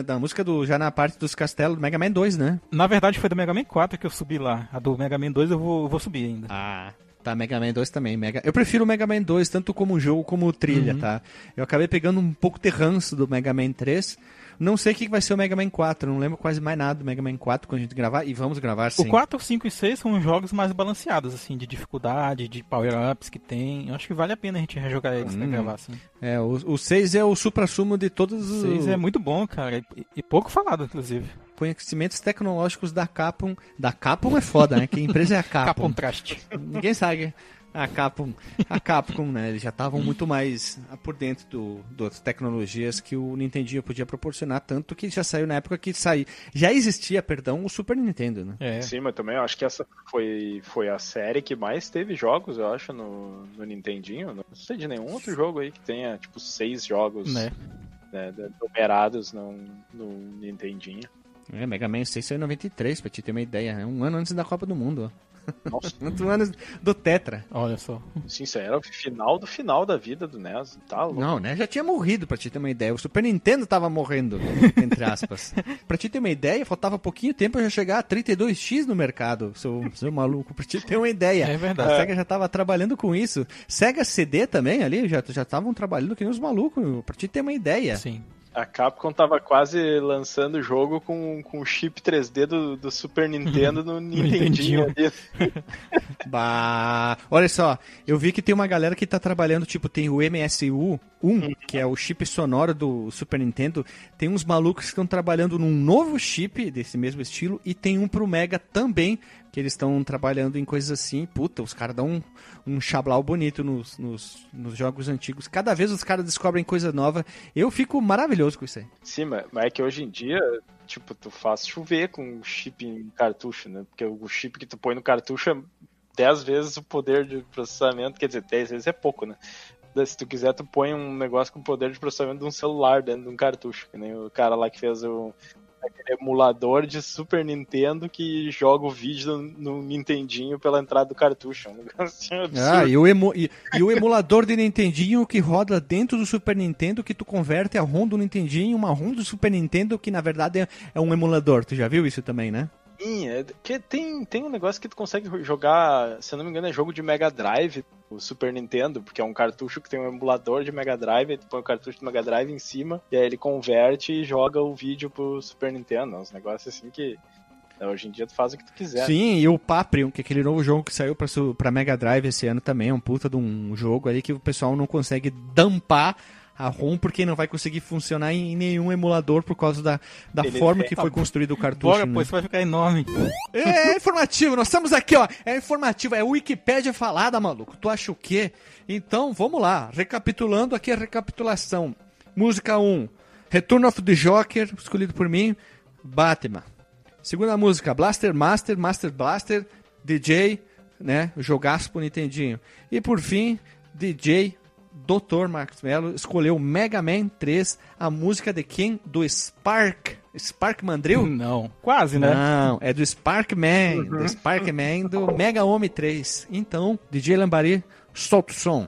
da música do já na parte dos castelos do Mega Man 2, né? Na verdade foi do Mega Man 4 que eu subi lá. A do Mega Man 2 eu vou, eu vou subir ainda. Ah. Tá, Mega Man 2 também. Mega... Eu prefiro o Mega Man 2 tanto como jogo como trilha, uhum. tá? Eu acabei pegando um pouco de ranço do Mega Man 3. Não sei o que vai ser o Mega Man 4, não lembro quase mais nada do Mega Man 4 quando a gente gravar, e vamos gravar sim. O 4, 5 e 6 são jogos mais balanceados, assim, de dificuldade, de power-ups que tem. Eu acho que vale a pena a gente rejogar eles hum. pra gravar, assim. É, o, o 6 é o supra-sumo de todos os... O 6 é muito bom, cara, e, e pouco falado, inclusive conhecimentos tecnológicos da Capcom. Da Capcom é foda, né? Que empresa é a Capcom? Capcom Trust. Ninguém sabe a Capcom, a Capcom, né? Eles já estavam muito mais por dentro do, das tecnologias que o Nintendinho podia proporcionar, tanto que já saiu na época que saiu. Já existia, perdão, o Super Nintendo, né? É. Sim, mas também eu acho que essa foi, foi a série que mais teve jogos, eu acho, no, no Nintendinho. Não sei de nenhum outro jogo aí que tenha, tipo, seis jogos. Né? né, numerados no, no Nintendinho. É, Mega Man 6 saiu em 93, pra te ter uma ideia. É um ano antes da Copa do Mundo. Nossa. Muito anos do Tetra. Olha só. Sim, isso era o final do final da vida do NES. Tá louco. Não, né? Já tinha morrido, pra te ter uma ideia. O Super Nintendo tava morrendo, entre aspas. pra te ter uma ideia, faltava pouquinho tempo eu já chegar a 32X no mercado, seu, seu maluco. Pra te ter uma ideia. É verdade. A SEGA já tava trabalhando com isso. SEGA CD também ali, já estavam trabalhando que nem os malucos, pra te ter uma ideia. Sim. A Capcom tava quase lançando o jogo com, com o chip 3D do, do Super Nintendo no Nintendinho. bah, olha só, eu vi que tem uma galera que tá trabalhando, tipo, tem o MSU 1, que é o chip sonoro do Super Nintendo, tem uns malucos que estão trabalhando num novo chip desse mesmo estilo e tem um pro Mega também, que eles estão trabalhando em coisas assim. Puta, os caras dão um, um chablau bonito nos, nos, nos, jogos antigos. Cada vez os caras descobrem coisa nova. Eu fico maravilhoso com isso aí. Sim, mas é que hoje em dia, tipo, tu faz chover com chip em cartucho, né? Porque o chip que tu põe no cartucho é 10 vezes o poder de processamento, quer dizer, 10 vezes é pouco, né? Se tu quiser, tu põe um negócio com poder de processamento de um celular dentro de um cartucho, que nem o cara lá que fez o aquele emulador de Super Nintendo que joga o vídeo no, Nintendinho pela entrada do cartucho. Um negocinho absurdo. Ah, e o, emu, e, e, o emulador de Nintendinho que roda dentro do Super Nintendo que tu converte a ROM do Nintendinho em uma ROM do Super Nintendo que na verdade é, é um emulador. Tu já viu isso também, né? Sim, é, que tem, tem um negócio que tu consegue jogar, se eu não me engano, é jogo de Mega Drive, o Super Nintendo, porque é um cartucho que tem um emulador de Mega Drive, tu põe o cartucho de Mega Drive em cima, e aí ele converte e joga o vídeo pro Super Nintendo. Uns negócios assim que né, Hoje em dia tu faz o que tu quiser. Sim, e o Paprium, que é aquele novo jogo que saiu pra, pra Mega Drive esse ano também, é um puta de um jogo aí que o pessoal não consegue dampar a ROM porque não vai conseguir funcionar em nenhum emulador por causa da, da forma que foi construído o cartucho. Bora, né? pois vai ficar enorme. É, é, informativo, nós estamos aqui, ó. É informativo, é Wikipédia falada, maluco. Tu acha o quê? Então, vamos lá. Recapitulando aqui a recapitulação. Música 1, Return of the Joker, escolhido por mim, Batman. Segunda música, Blaster Master, Master Blaster, DJ, né? Jogaço pro Nintendinho. E por fim, DJ Dr. Marcos Mello escolheu Mega Man 3, a música de quem? Do Spark. Spark Mandrill? Não, quase, né? Não, é do Spark Man, do uhum. Spark Man do Mega Homem 3. Então, DJ Lambari, solta o som.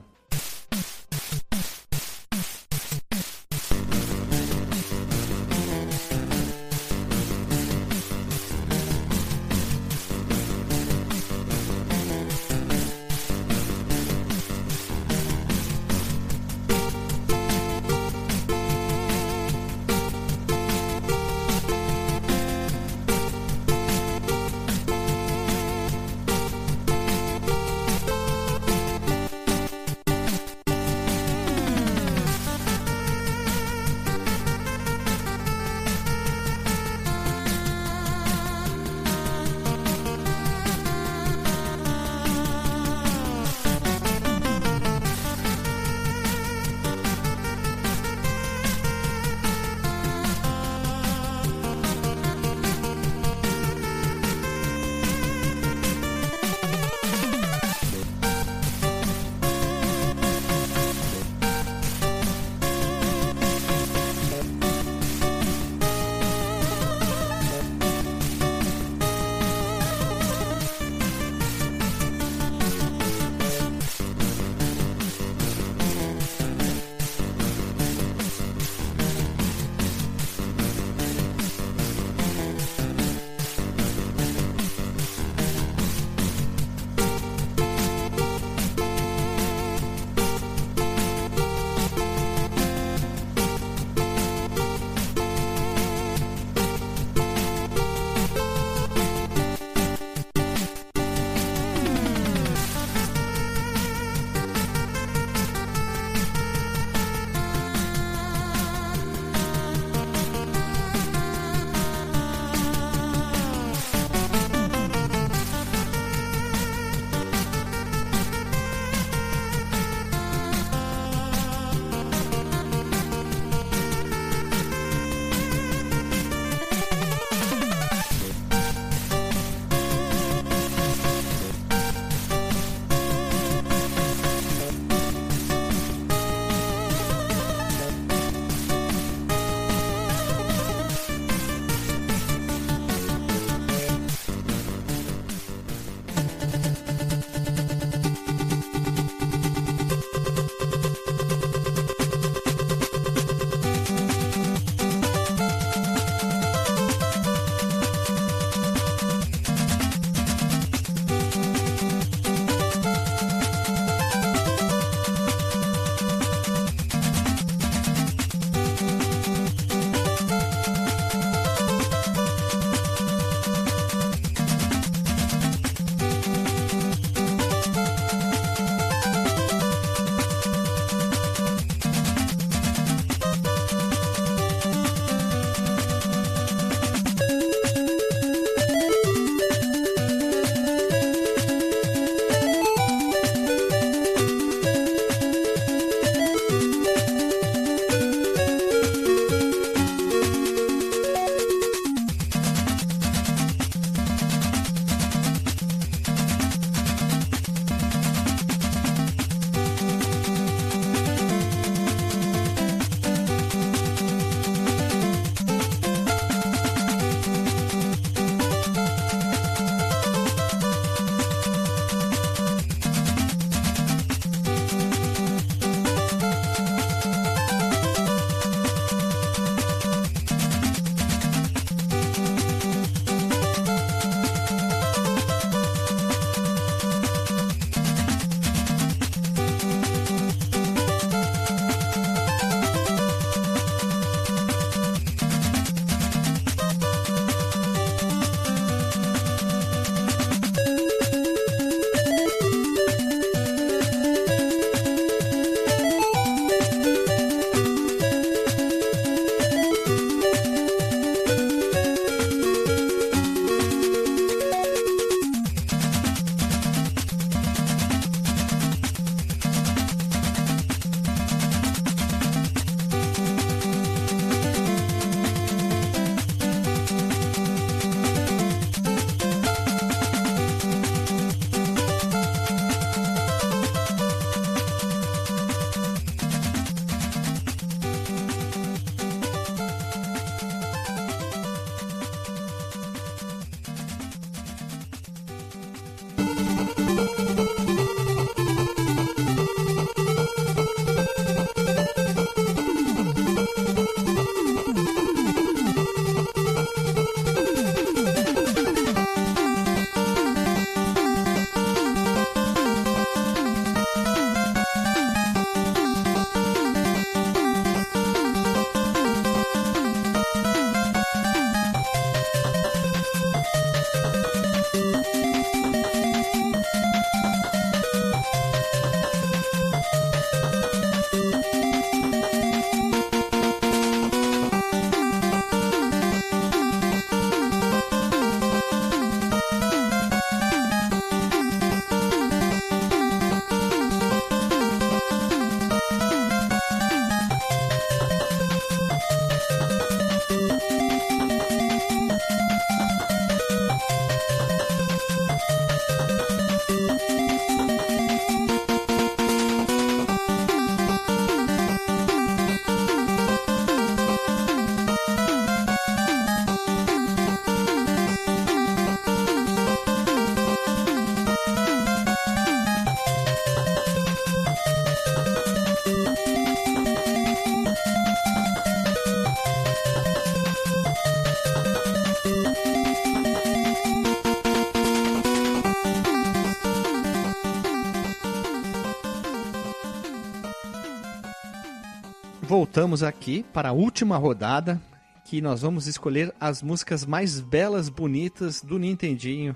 Voltamos aqui para a última rodada, que nós vamos escolher as músicas mais belas, bonitas do Nintendinho.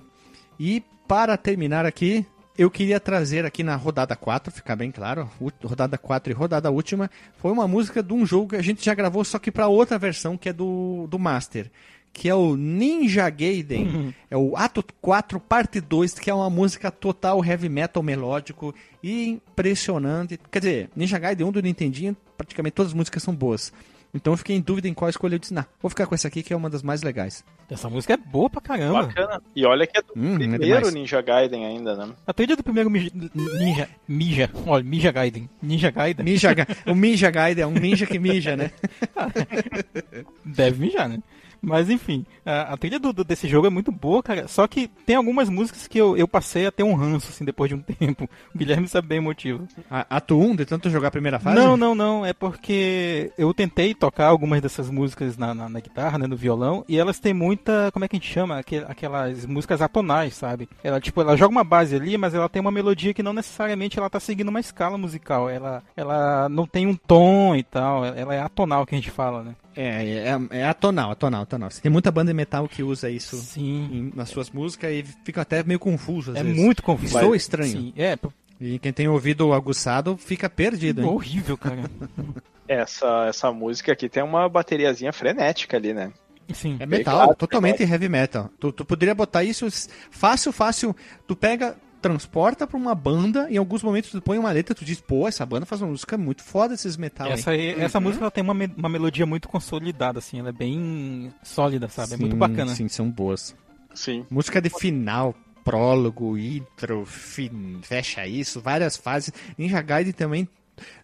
E para terminar aqui, eu queria trazer aqui na rodada 4, ficar bem claro, rodada 4 e rodada última, foi uma música de um jogo que a gente já gravou, só que para outra versão, que é do, do Master que é o Ninja Gaiden. Uhum. É o Ato 4, parte 2, que é uma música total heavy metal melódico e impressionante. Quer dizer, Ninja Gaiden 1 do Nintendinho, praticamente todas as músicas são boas. Então eu fiquei em dúvida em qual escolher. Eu disse, não, vou ficar com essa aqui que é uma das mais legais. Essa música é boa pra caramba. Bacana. E olha que é do hum, é primeiro é Ninja Gaiden ainda, né? A trilha do primeiro Ninja... Mija. Olha, Ninja Gaiden. Ninja Gaiden. Ninja, o Ninja Gaiden é um ninja que mija, né? Deve mijar, né? Mas enfim, a, a trilha do, do, desse jogo é muito boa, cara. Só que tem algumas músicas que eu, eu passei a ter um ranço, assim, depois de um tempo. O Guilherme sabe bem o motivo. A, 1, de tanto jogar a primeira fase? Não, não, não. É porque eu tentei tocar algumas dessas músicas na, na, na guitarra, né, no violão, e elas têm muita. Como é que a gente chama? Aquelas músicas atonais, sabe? Ela, tipo, ela joga uma base ali, mas ela tem uma melodia que não necessariamente ela tá seguindo uma escala musical. Ela, ela não tem um tom e tal. Ela é atonal que a gente fala, né? É, é, é atonal, atonal, atonal. Você tem muita banda de metal que usa isso em, nas suas músicas e fica até meio confuso. é vezes. muito confuso. Soa estranho. Sim, é. E quem tem ouvido aguçado fica perdido. Hein? Horrível, cara. essa, essa música aqui tem uma bateriazinha frenética ali, né? Sim. É metal, totalmente heavy metal. Tu, tu poderia botar isso fácil, fácil. Tu pega transporta pra uma banda, em alguns momentos tu põe uma letra, tu diz, pô, essa banda faz uma música muito foda esses metal. Essa, aí, essa uhum. música ela tem uma, me uma melodia muito consolidada, assim, ela é bem sólida, sabe? Sim, é muito bacana. Sim, são boas. Sim. Música de final, prólogo, intro, fin... fecha isso, várias fases. Ninja Gaiden também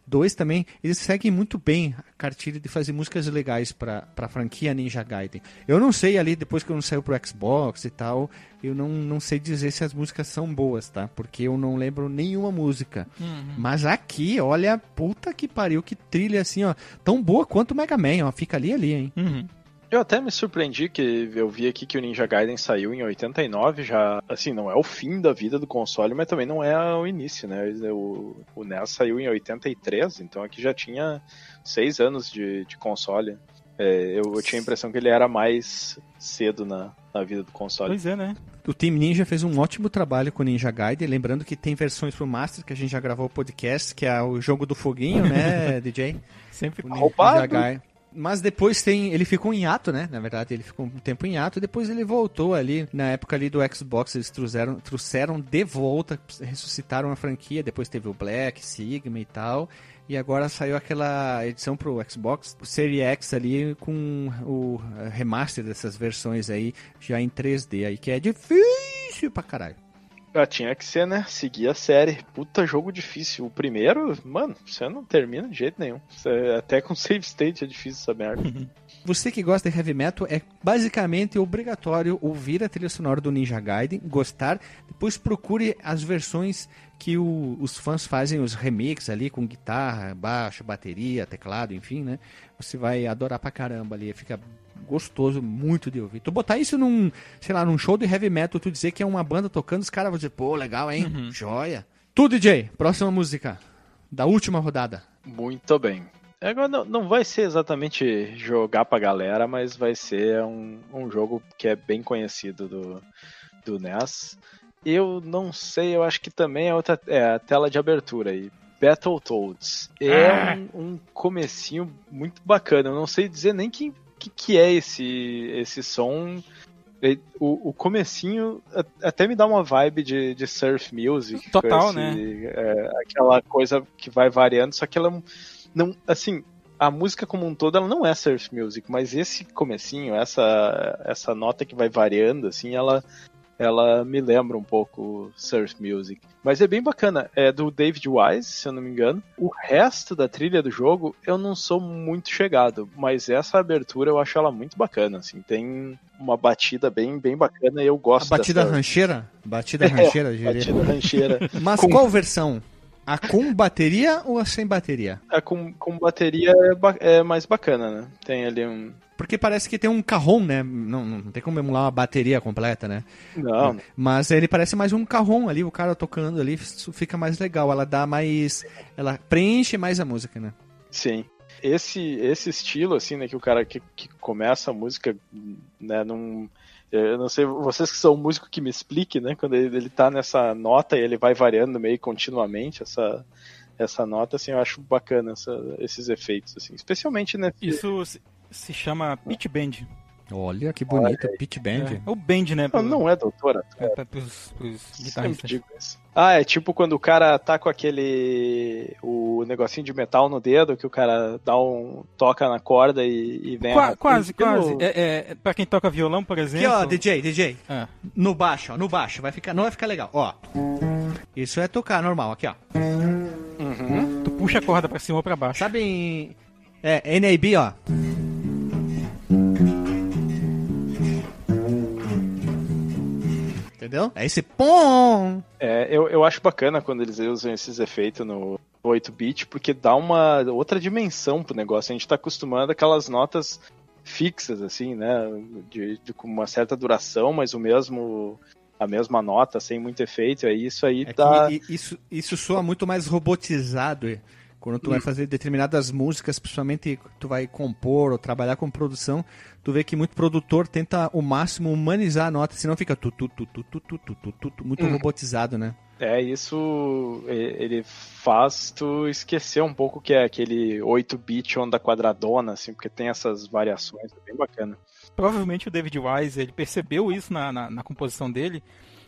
Dois também, eles seguem muito bem a cartilha de fazer músicas legais para a franquia Ninja Gaiden. Eu não sei ali, depois que eu não saiu pro Xbox e tal, eu não, não sei dizer se as músicas são boas, tá? Porque eu não lembro nenhuma música. Uhum. Mas aqui, olha, puta que pariu, que trilha assim, ó. Tão boa quanto o Mega Man, ó. Fica ali ali, hein? Uhum. Eu até me surpreendi que eu vi aqui que o Ninja Gaiden saiu em 89, já, assim, não é o fim da vida do console, mas também não é o início, né? O, o NES saiu em 83, então aqui já tinha seis anos de, de console. É, eu, eu, tinha a impressão que ele era mais cedo na, na vida do console. Pois é, né? O Team Ninja fez um ótimo trabalho com o Ninja Gaiden, lembrando que tem versões pro Master, que a gente já gravou o podcast, que é o jogo do foguinho, né, DJ? Sempre o Ninja Gaiden. Mas depois tem. Ele ficou em ato, né? Na verdade, ele ficou um tempo em ato. Depois ele voltou ali. Na época ali do Xbox, eles trouxeram, trouxeram de volta, ressuscitaram a franquia. Depois teve o Black, Sigma e tal. E agora saiu aquela edição pro Xbox, o Series X ali, com o remaster dessas versões aí, já em 3D aí, que é difícil pra caralho. Ah, tinha que ser, né? Seguir a série. Puta jogo difícil. O primeiro, mano, você não termina de jeito nenhum. Você, até com save state é difícil essa merda. Você que gosta de heavy metal, é basicamente obrigatório ouvir a trilha sonora do Ninja Gaiden, gostar, depois procure as versões que o, os fãs fazem, os remixes ali com guitarra, baixo, bateria, teclado, enfim, né? Você vai adorar pra caramba ali, fica gostoso muito de ouvir. Tu botar isso num, sei lá, num show de heavy metal, tu dizer que é uma banda tocando, os caras vão dizer, pô, legal, hein? Uhum. Joia. Tu, DJ, próxima música da última rodada. Muito bem. Agora não, não vai ser exatamente jogar pra galera, mas vai ser um, um jogo que é bem conhecido do, do NES. Eu não sei, eu acho que também é outra é a tela de abertura aí. Battletoads. É ah. um, um comecinho muito bacana. Eu não sei dizer nem que que, que é esse, esse som. O, o comecinho até me dá uma vibe de, de surf music. Total, esse, né? É, aquela coisa que vai variando, só que ela não. Assim, a música como um todo ela não é surf music, mas esse comecinho, essa, essa nota que vai variando, assim, ela, ela me lembra um pouco surf music. Mas é bem bacana, é do David Wise, se eu não me engano. O resto da trilha do jogo eu não sou muito chegado, mas essa abertura eu acho ela muito bacana, assim, tem uma batida bem, bem bacana e eu gosto a batida dessa... rancheira? Batida é, rancheira, diria. Batida rancheira. mas com... qual versão? A com bateria ou a sem bateria? A com, com bateria é, é mais bacana, né? Tem ali um, porque parece que tem um carrom, né? Não, não tem como emular uma bateria completa, né? Não. Mas ele parece mais um carrom ali, o cara tocando ali, fica mais legal. Ela dá mais. Ela preenche mais a música, né? Sim. Esse, esse estilo, assim, né, que o cara que, que começa a música, né, num. Eu não sei, vocês que são músicos que me expliquem, né? Quando ele, ele tá nessa nota e ele vai variando meio continuamente essa, essa nota, assim, eu acho bacana essa, esses efeitos, assim, especialmente, né? Isso se chama pitch bend. Olha que bonito, Olha Pitch Band. É, o Band, né? Pro... Não, não é doutora. É, pra, pros, pros guitarristas. Ah, é tipo quando o cara tá com aquele. o negocinho de metal no dedo, que o cara dá um. toca na corda e, e vem Qua, a... Quase, quase. É, é, pra quem toca violão, por exemplo. Aqui, ó, DJ, DJ. Ah. No baixo, ó, no baixo. Vai ficar, não vai ficar legal. Ó. Isso é tocar normal, aqui, ó. Uhum. Tu puxa a corda pra cima ou pra baixo. Sabe em. É, NAB, ó. Entendeu? É esse pom. É, eu, eu acho bacana quando eles usam esses efeitos no 8-bit, porque dá uma outra dimensão pro negócio. A gente tá acostumado aquelas notas fixas, assim, né? De, de, com uma certa duração, mas o mesmo. A mesma nota, sem muito efeito, aí isso aí é tá. isso, isso soa muito mais robotizado. Quando tu vai fazer determinadas músicas, principalmente tu vai compor ou trabalhar com produção, tu vê que muito produtor tenta o máximo humanizar a nota, senão fica tu, tu, tu, tu, tu, tu, tu, tu, tu muito hum. robotizado, né? É, isso ele faz tu esquecer um pouco que é aquele 8-bit onda quadradona, assim, porque tem essas variações, é bem bacana. Provavelmente o David Wise, ele percebeu isso na, na, na composição dele,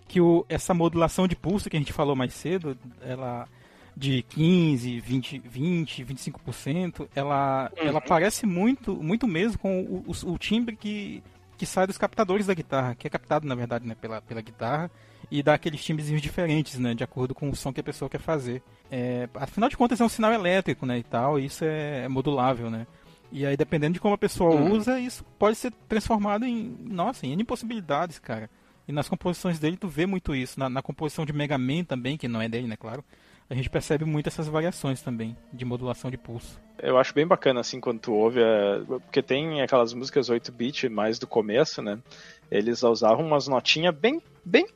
que o, essa modulação de pulso que a gente falou mais cedo, ela de 15, 20, 20 25%, ela, uhum. ela parece muito, muito mesmo com o, o, o, timbre que, que sai dos captadores da guitarra, que é captado, na verdade, né, pela, pela guitarra, e dá aqueles timbrezinhos diferentes, né, de acordo com o som que a pessoa quer fazer. É, afinal de contas, é um sinal elétrico, né, e tal, e isso é, é modulável, né. E aí, dependendo de como a pessoa uhum. usa, isso pode ser transformado em, nossa, em N possibilidades, cara. E nas composições dele tu vê muito isso. Na, na composição de Mega Man também, que não é dele, né, claro a gente percebe muito essas variações também de modulação de pulso. Eu acho bem bacana assim quando tu ouve, é... porque tem aquelas músicas 8-bit mais do começo, né? Eles usavam umas notinhas bem, bem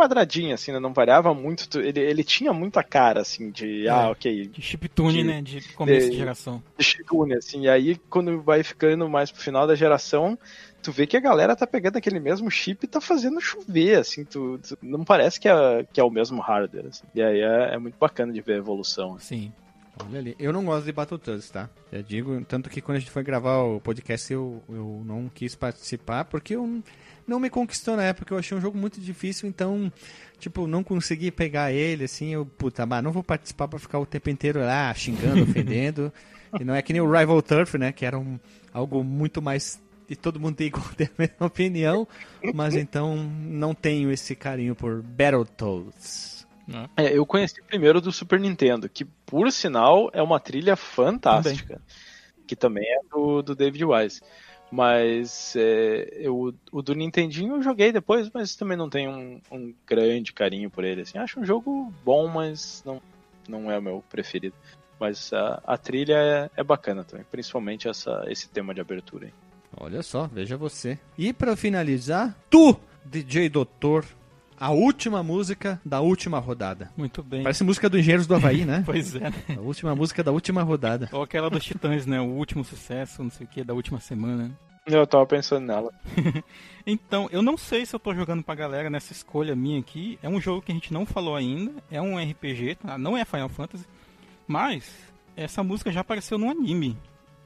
quadradinha, assim, né? Não variava muito. Ele, ele tinha muita cara, assim, de. É, ah, ok. De chiptune, né? De começo de, de geração. De chiptune, assim. E aí, quando vai ficando mais pro final da geração, tu vê que a galera tá pegando aquele mesmo chip e tá fazendo chover, assim, tu, tu não parece que é, que é o mesmo hardware, assim. E aí é, é, muito bacana de ver a evolução. Sim. Olha ali, eu não gosto de Battletoads, tá? Já digo, tanto que quando a gente foi gravar o podcast eu, eu não quis participar porque eu não me conquistou na época, eu achei um jogo muito difícil, então, tipo, não consegui pegar ele, assim, eu, puta, mas não vou participar pra ficar o tempo inteiro lá xingando, ofendendo. e não é que nem o Rival Turf, né, que era um, algo muito mais e todo mundo tem a mesma opinião, mas então não tenho esse carinho por Battletoads. É, eu conheci primeiro do Super Nintendo, que por sinal é uma trilha fantástica, também. que também é do, do David Wise. Mas é, eu, o do Nintendinho eu joguei depois, mas também não tenho um, um, grande carinho por ele. Assim. Acho um jogo bom, mas não, não é o meu preferido. Mas a, a trilha é, é, bacana também, principalmente essa, esse tema de abertura. Aí. Olha só, veja você. E para finalizar, tu, DJ Doutor, a última música da última rodada. Muito bem. Parece música do Engenheiros do Havaí, né? pois é. A última música da última rodada. Ou aquela dos Titãs, né? O último sucesso, não sei o que, da última semana. Eu tava pensando nela. então, eu não sei se eu tô jogando pra galera nessa escolha minha aqui. É um jogo que a gente não falou ainda. É um RPG, tá? Não é Final Fantasy. Mas, essa música já apareceu no anime.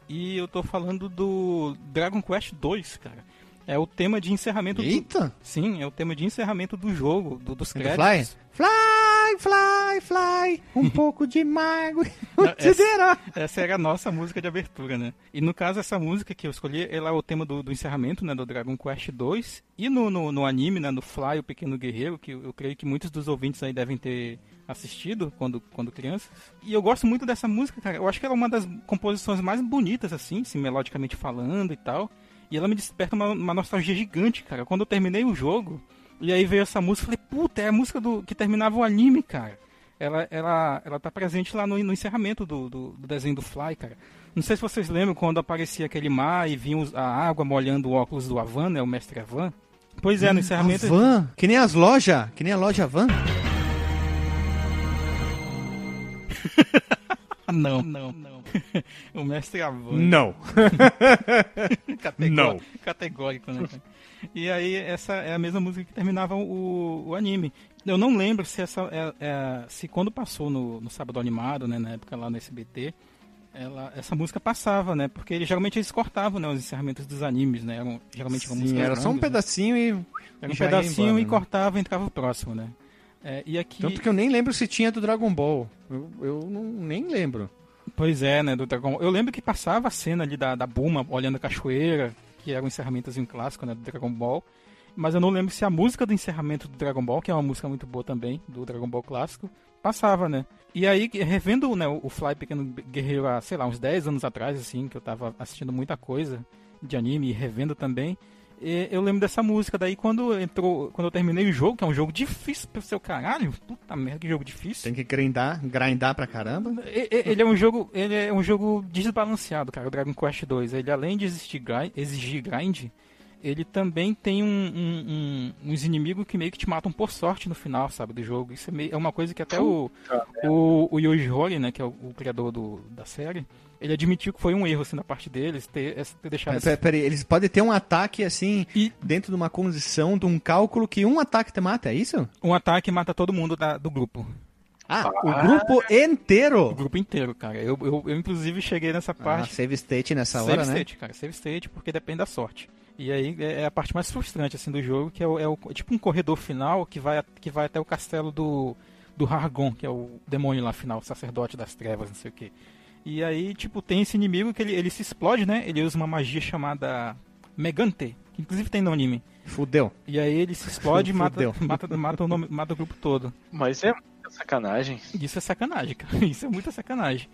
E eu tô falando do Dragon Quest 2, cara. É o tema de encerramento Eita! Do... Sim, é o tema de encerramento do jogo, do, dos créditos. Fly? Fly, fly, fly, um pouco de mago. essa, essa era a nossa música de abertura, né? E no caso, essa música que eu escolhi, ela é o tema do, do encerramento, né, do Dragon Quest 2. E no, no, no, anime, né, no Fly, o Pequeno Guerreiro, que eu, eu creio que muitos dos ouvintes aí devem ter assistido quando, quando crianças. E eu gosto muito dessa música, cara. Eu acho que ela é uma das composições mais bonitas, assim, assim melodicamente falando e tal. E ela me desperta uma, uma nostalgia gigante, cara. Quando eu terminei o jogo, e aí veio essa música, eu falei, puta, é a música do que terminava o anime, cara. Ela, ela, ela tá presente lá no, no encerramento do, do, do, desenho do Fly, cara. Não sei se vocês lembram quando aparecia aquele mar e vinha a água molhando o óculos do Avan, né? O mestre Avan. Pois é, no encerramento. Avan? Que nem as lojas? Que nem a loja Avan? não, não, não. o mestre Avante. Não. Categórico, não. Categórico, né? E aí, essa é a mesma música que terminava o, o anime. Eu não lembro se essa é, é, se quando passou no, no Sábado Animado, né, na época lá no SBT, ela, essa música passava, né? Porque eles, geralmente eles cortavam né, os encerramentos dos animes, né? Eram, geralmente Sim, música era só um né? pedacinho e. Era um pedacinho embora, e né? cortava e entrava o próximo, né? É, e aqui... Tanto que eu nem lembro se tinha do Dragon Ball. Eu, eu não, nem lembro. Pois é, né, do Dragon Eu lembro que passava a cena ali da, da Buma olhando a cachoeira, que era um encerramentozinho clássico, né, do Dragon Ball. Mas eu não lembro se a música do encerramento do Dragon Ball, que é uma música muito boa também, do Dragon Ball clássico, passava, né? E aí, revendo né, o Fly Pequeno Guerreiro há, sei lá, uns 10 anos atrás, assim, que eu tava assistindo muita coisa de anime e revendo também, eu lembro dessa música. Daí quando entrou, quando eu terminei o jogo, que é um jogo difícil pro seu caralho, puta merda, que jogo difícil. Tem que grindar, grindar pra caramba. Ele é um jogo, ele é um jogo desbalanceado, cara, o Dragon Quest 2. Ele além de exigir grind, exigir grind ele também tem um, um, um, uns inimigos que meio que te matam por sorte no final, sabe, do jogo. Isso é, meio, é uma coisa que até o, o, o Yoji Horii, né, que é o, o criador do, da série, ele admitiu que foi um erro assim da parte deles ter, ter deixado. Peraí, pera, eles podem ter um ataque assim e... dentro de uma condição de um cálculo que um ataque te mata, é isso? Um ataque mata todo mundo da, do grupo. Ah, ah, o grupo inteiro? O grupo inteiro, cara. Eu, eu, eu inclusive cheguei nessa ah, parte. Ah, save state nessa save hora, state, né? Save state, cara. Save state, porque depende da sorte. E aí é, é a parte mais frustrante assim do jogo, que é, o, é o, tipo um corredor final que vai, que vai até o castelo do, do Hargon, que é o demônio lá final, o sacerdote das trevas, não sei o que. E aí, tipo, tem esse inimigo que ele, ele se explode, né? Ele usa uma magia chamada Megante, que inclusive tem no anime. Fudeu. E aí ele se explode e mata, mata, mata, o nome, mata o grupo todo. Mas é sacanagem. Isso é sacanagem, cara. Isso é muita sacanagem.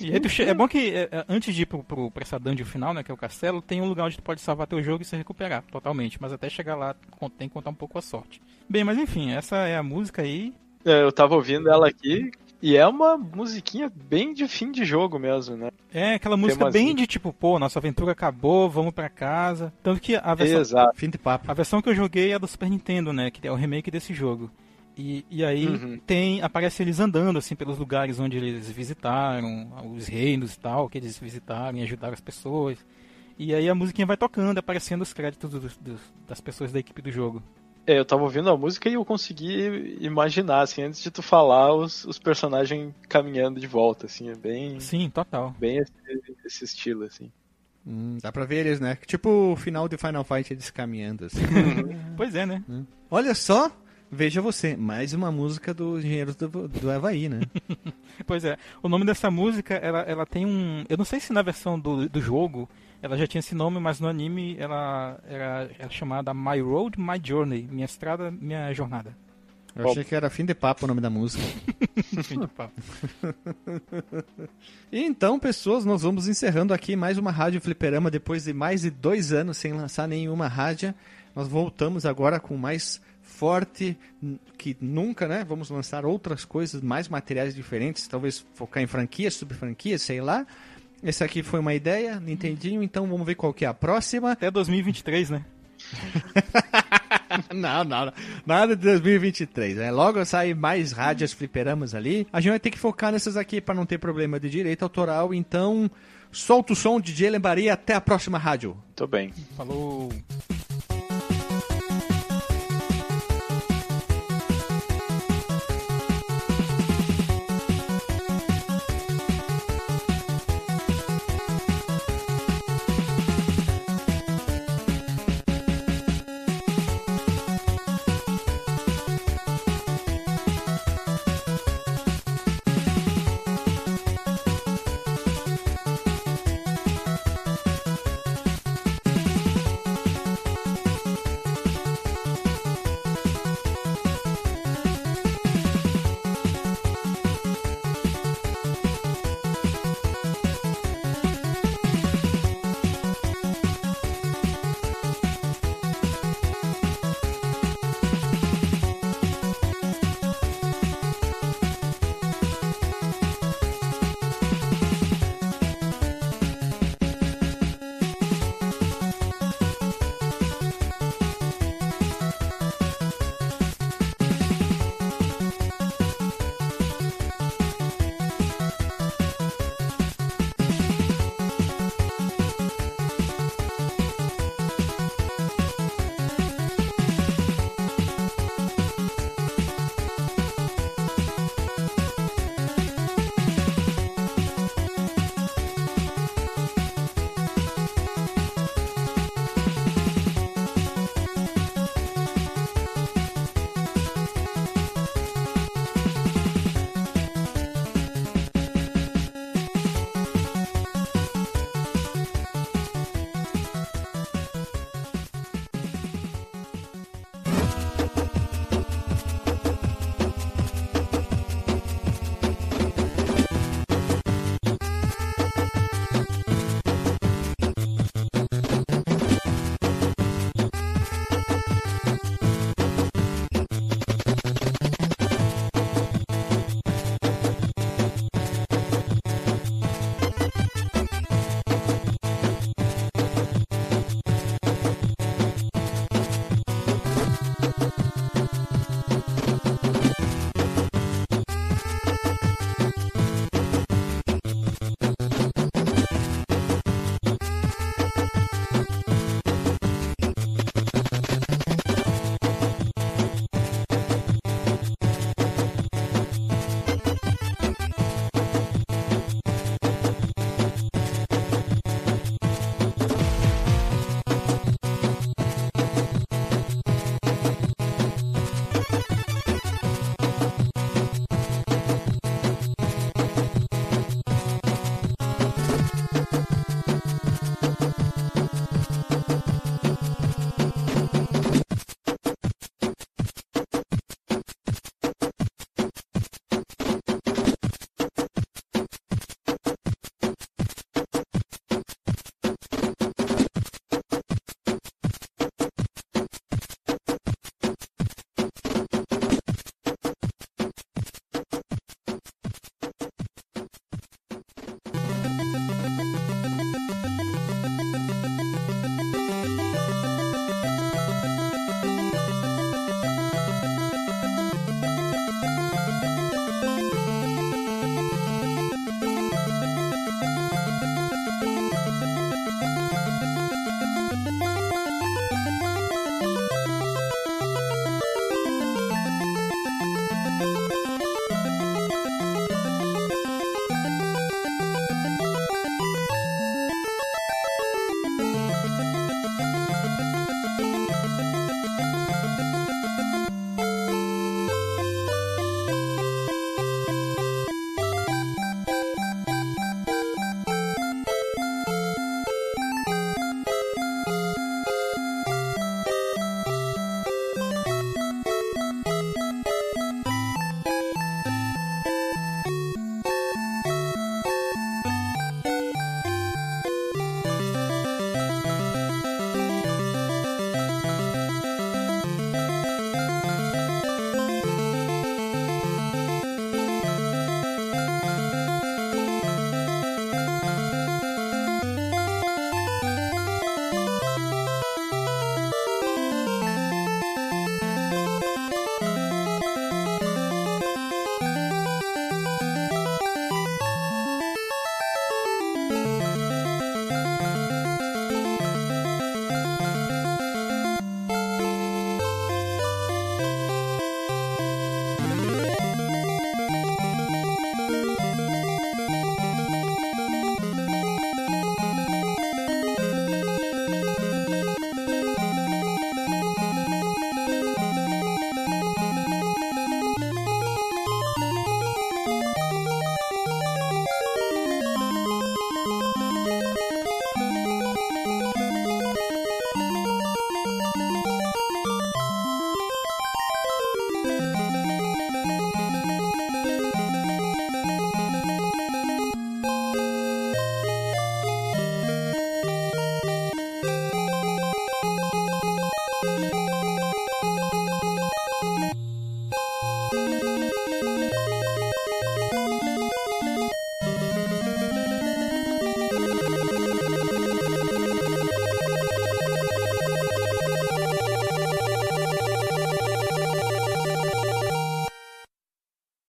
E aí tu che... É bom que é, é, antes de ir pro, pro, pra essa dungeon final, né, que é o castelo, tem um lugar onde tu pode salvar teu jogo e se recuperar totalmente. Mas até chegar lá tem que contar um pouco a sorte. Bem, mas enfim, essa é a música aí. É, eu tava ouvindo ela aqui, e é uma musiquinha bem de fim de jogo mesmo, né? É, aquela música bem de tipo, pô, nossa aventura acabou, vamos para casa. Tanto que a versão. Exato. Fim de papo. A versão que eu joguei é do Super Nintendo, né? Que é o remake desse jogo. E, e aí uhum. tem aparece eles andando assim pelos lugares onde eles visitaram, os reinos e tal, que eles visitaram e ajudaram as pessoas. E aí a musiquinha vai tocando, aparecendo os créditos dos, dos, das pessoas da equipe do jogo. É, eu tava ouvindo a música e eu consegui imaginar, assim, antes de tu falar, os, os personagens caminhando de volta, assim, é bem... Sim, total. Bem esse, esse estilo, assim. Hum, dá pra ver eles, né? Tipo o final de Final Fight, eles caminhando, assim. pois é, né? Hum. Olha só, veja você, mais uma música do Engenheiros do, do Havaí, né? pois é, o nome dessa música, ela, ela tem um... Eu não sei se na versão do, do jogo ela já tinha esse nome, mas no anime ela era, era chamada My Road, My Journey. Minha estrada, minha jornada. Eu achei que era fim de papo o nome da música. fim de papo. então, pessoas, nós vamos encerrando aqui mais uma Rádio Fliperama depois de mais de dois anos sem lançar nenhuma rádio. Nós voltamos agora com mais forte que nunca, né? Vamos lançar outras coisas, mais materiais diferentes, talvez focar em franquias, subfranquias, sei lá. Esse aqui foi uma ideia, Nintendinho, então vamos ver qual que é a próxima. Até 2023, né? não, não, não, nada de 2023. Né? Logo sai mais rádios fliperamas ali. A gente vai ter que focar nessas aqui para não ter problema de direito autoral. Então, solta o som, DJ Lembaria. Até a próxima rádio. Tô bem. Falou.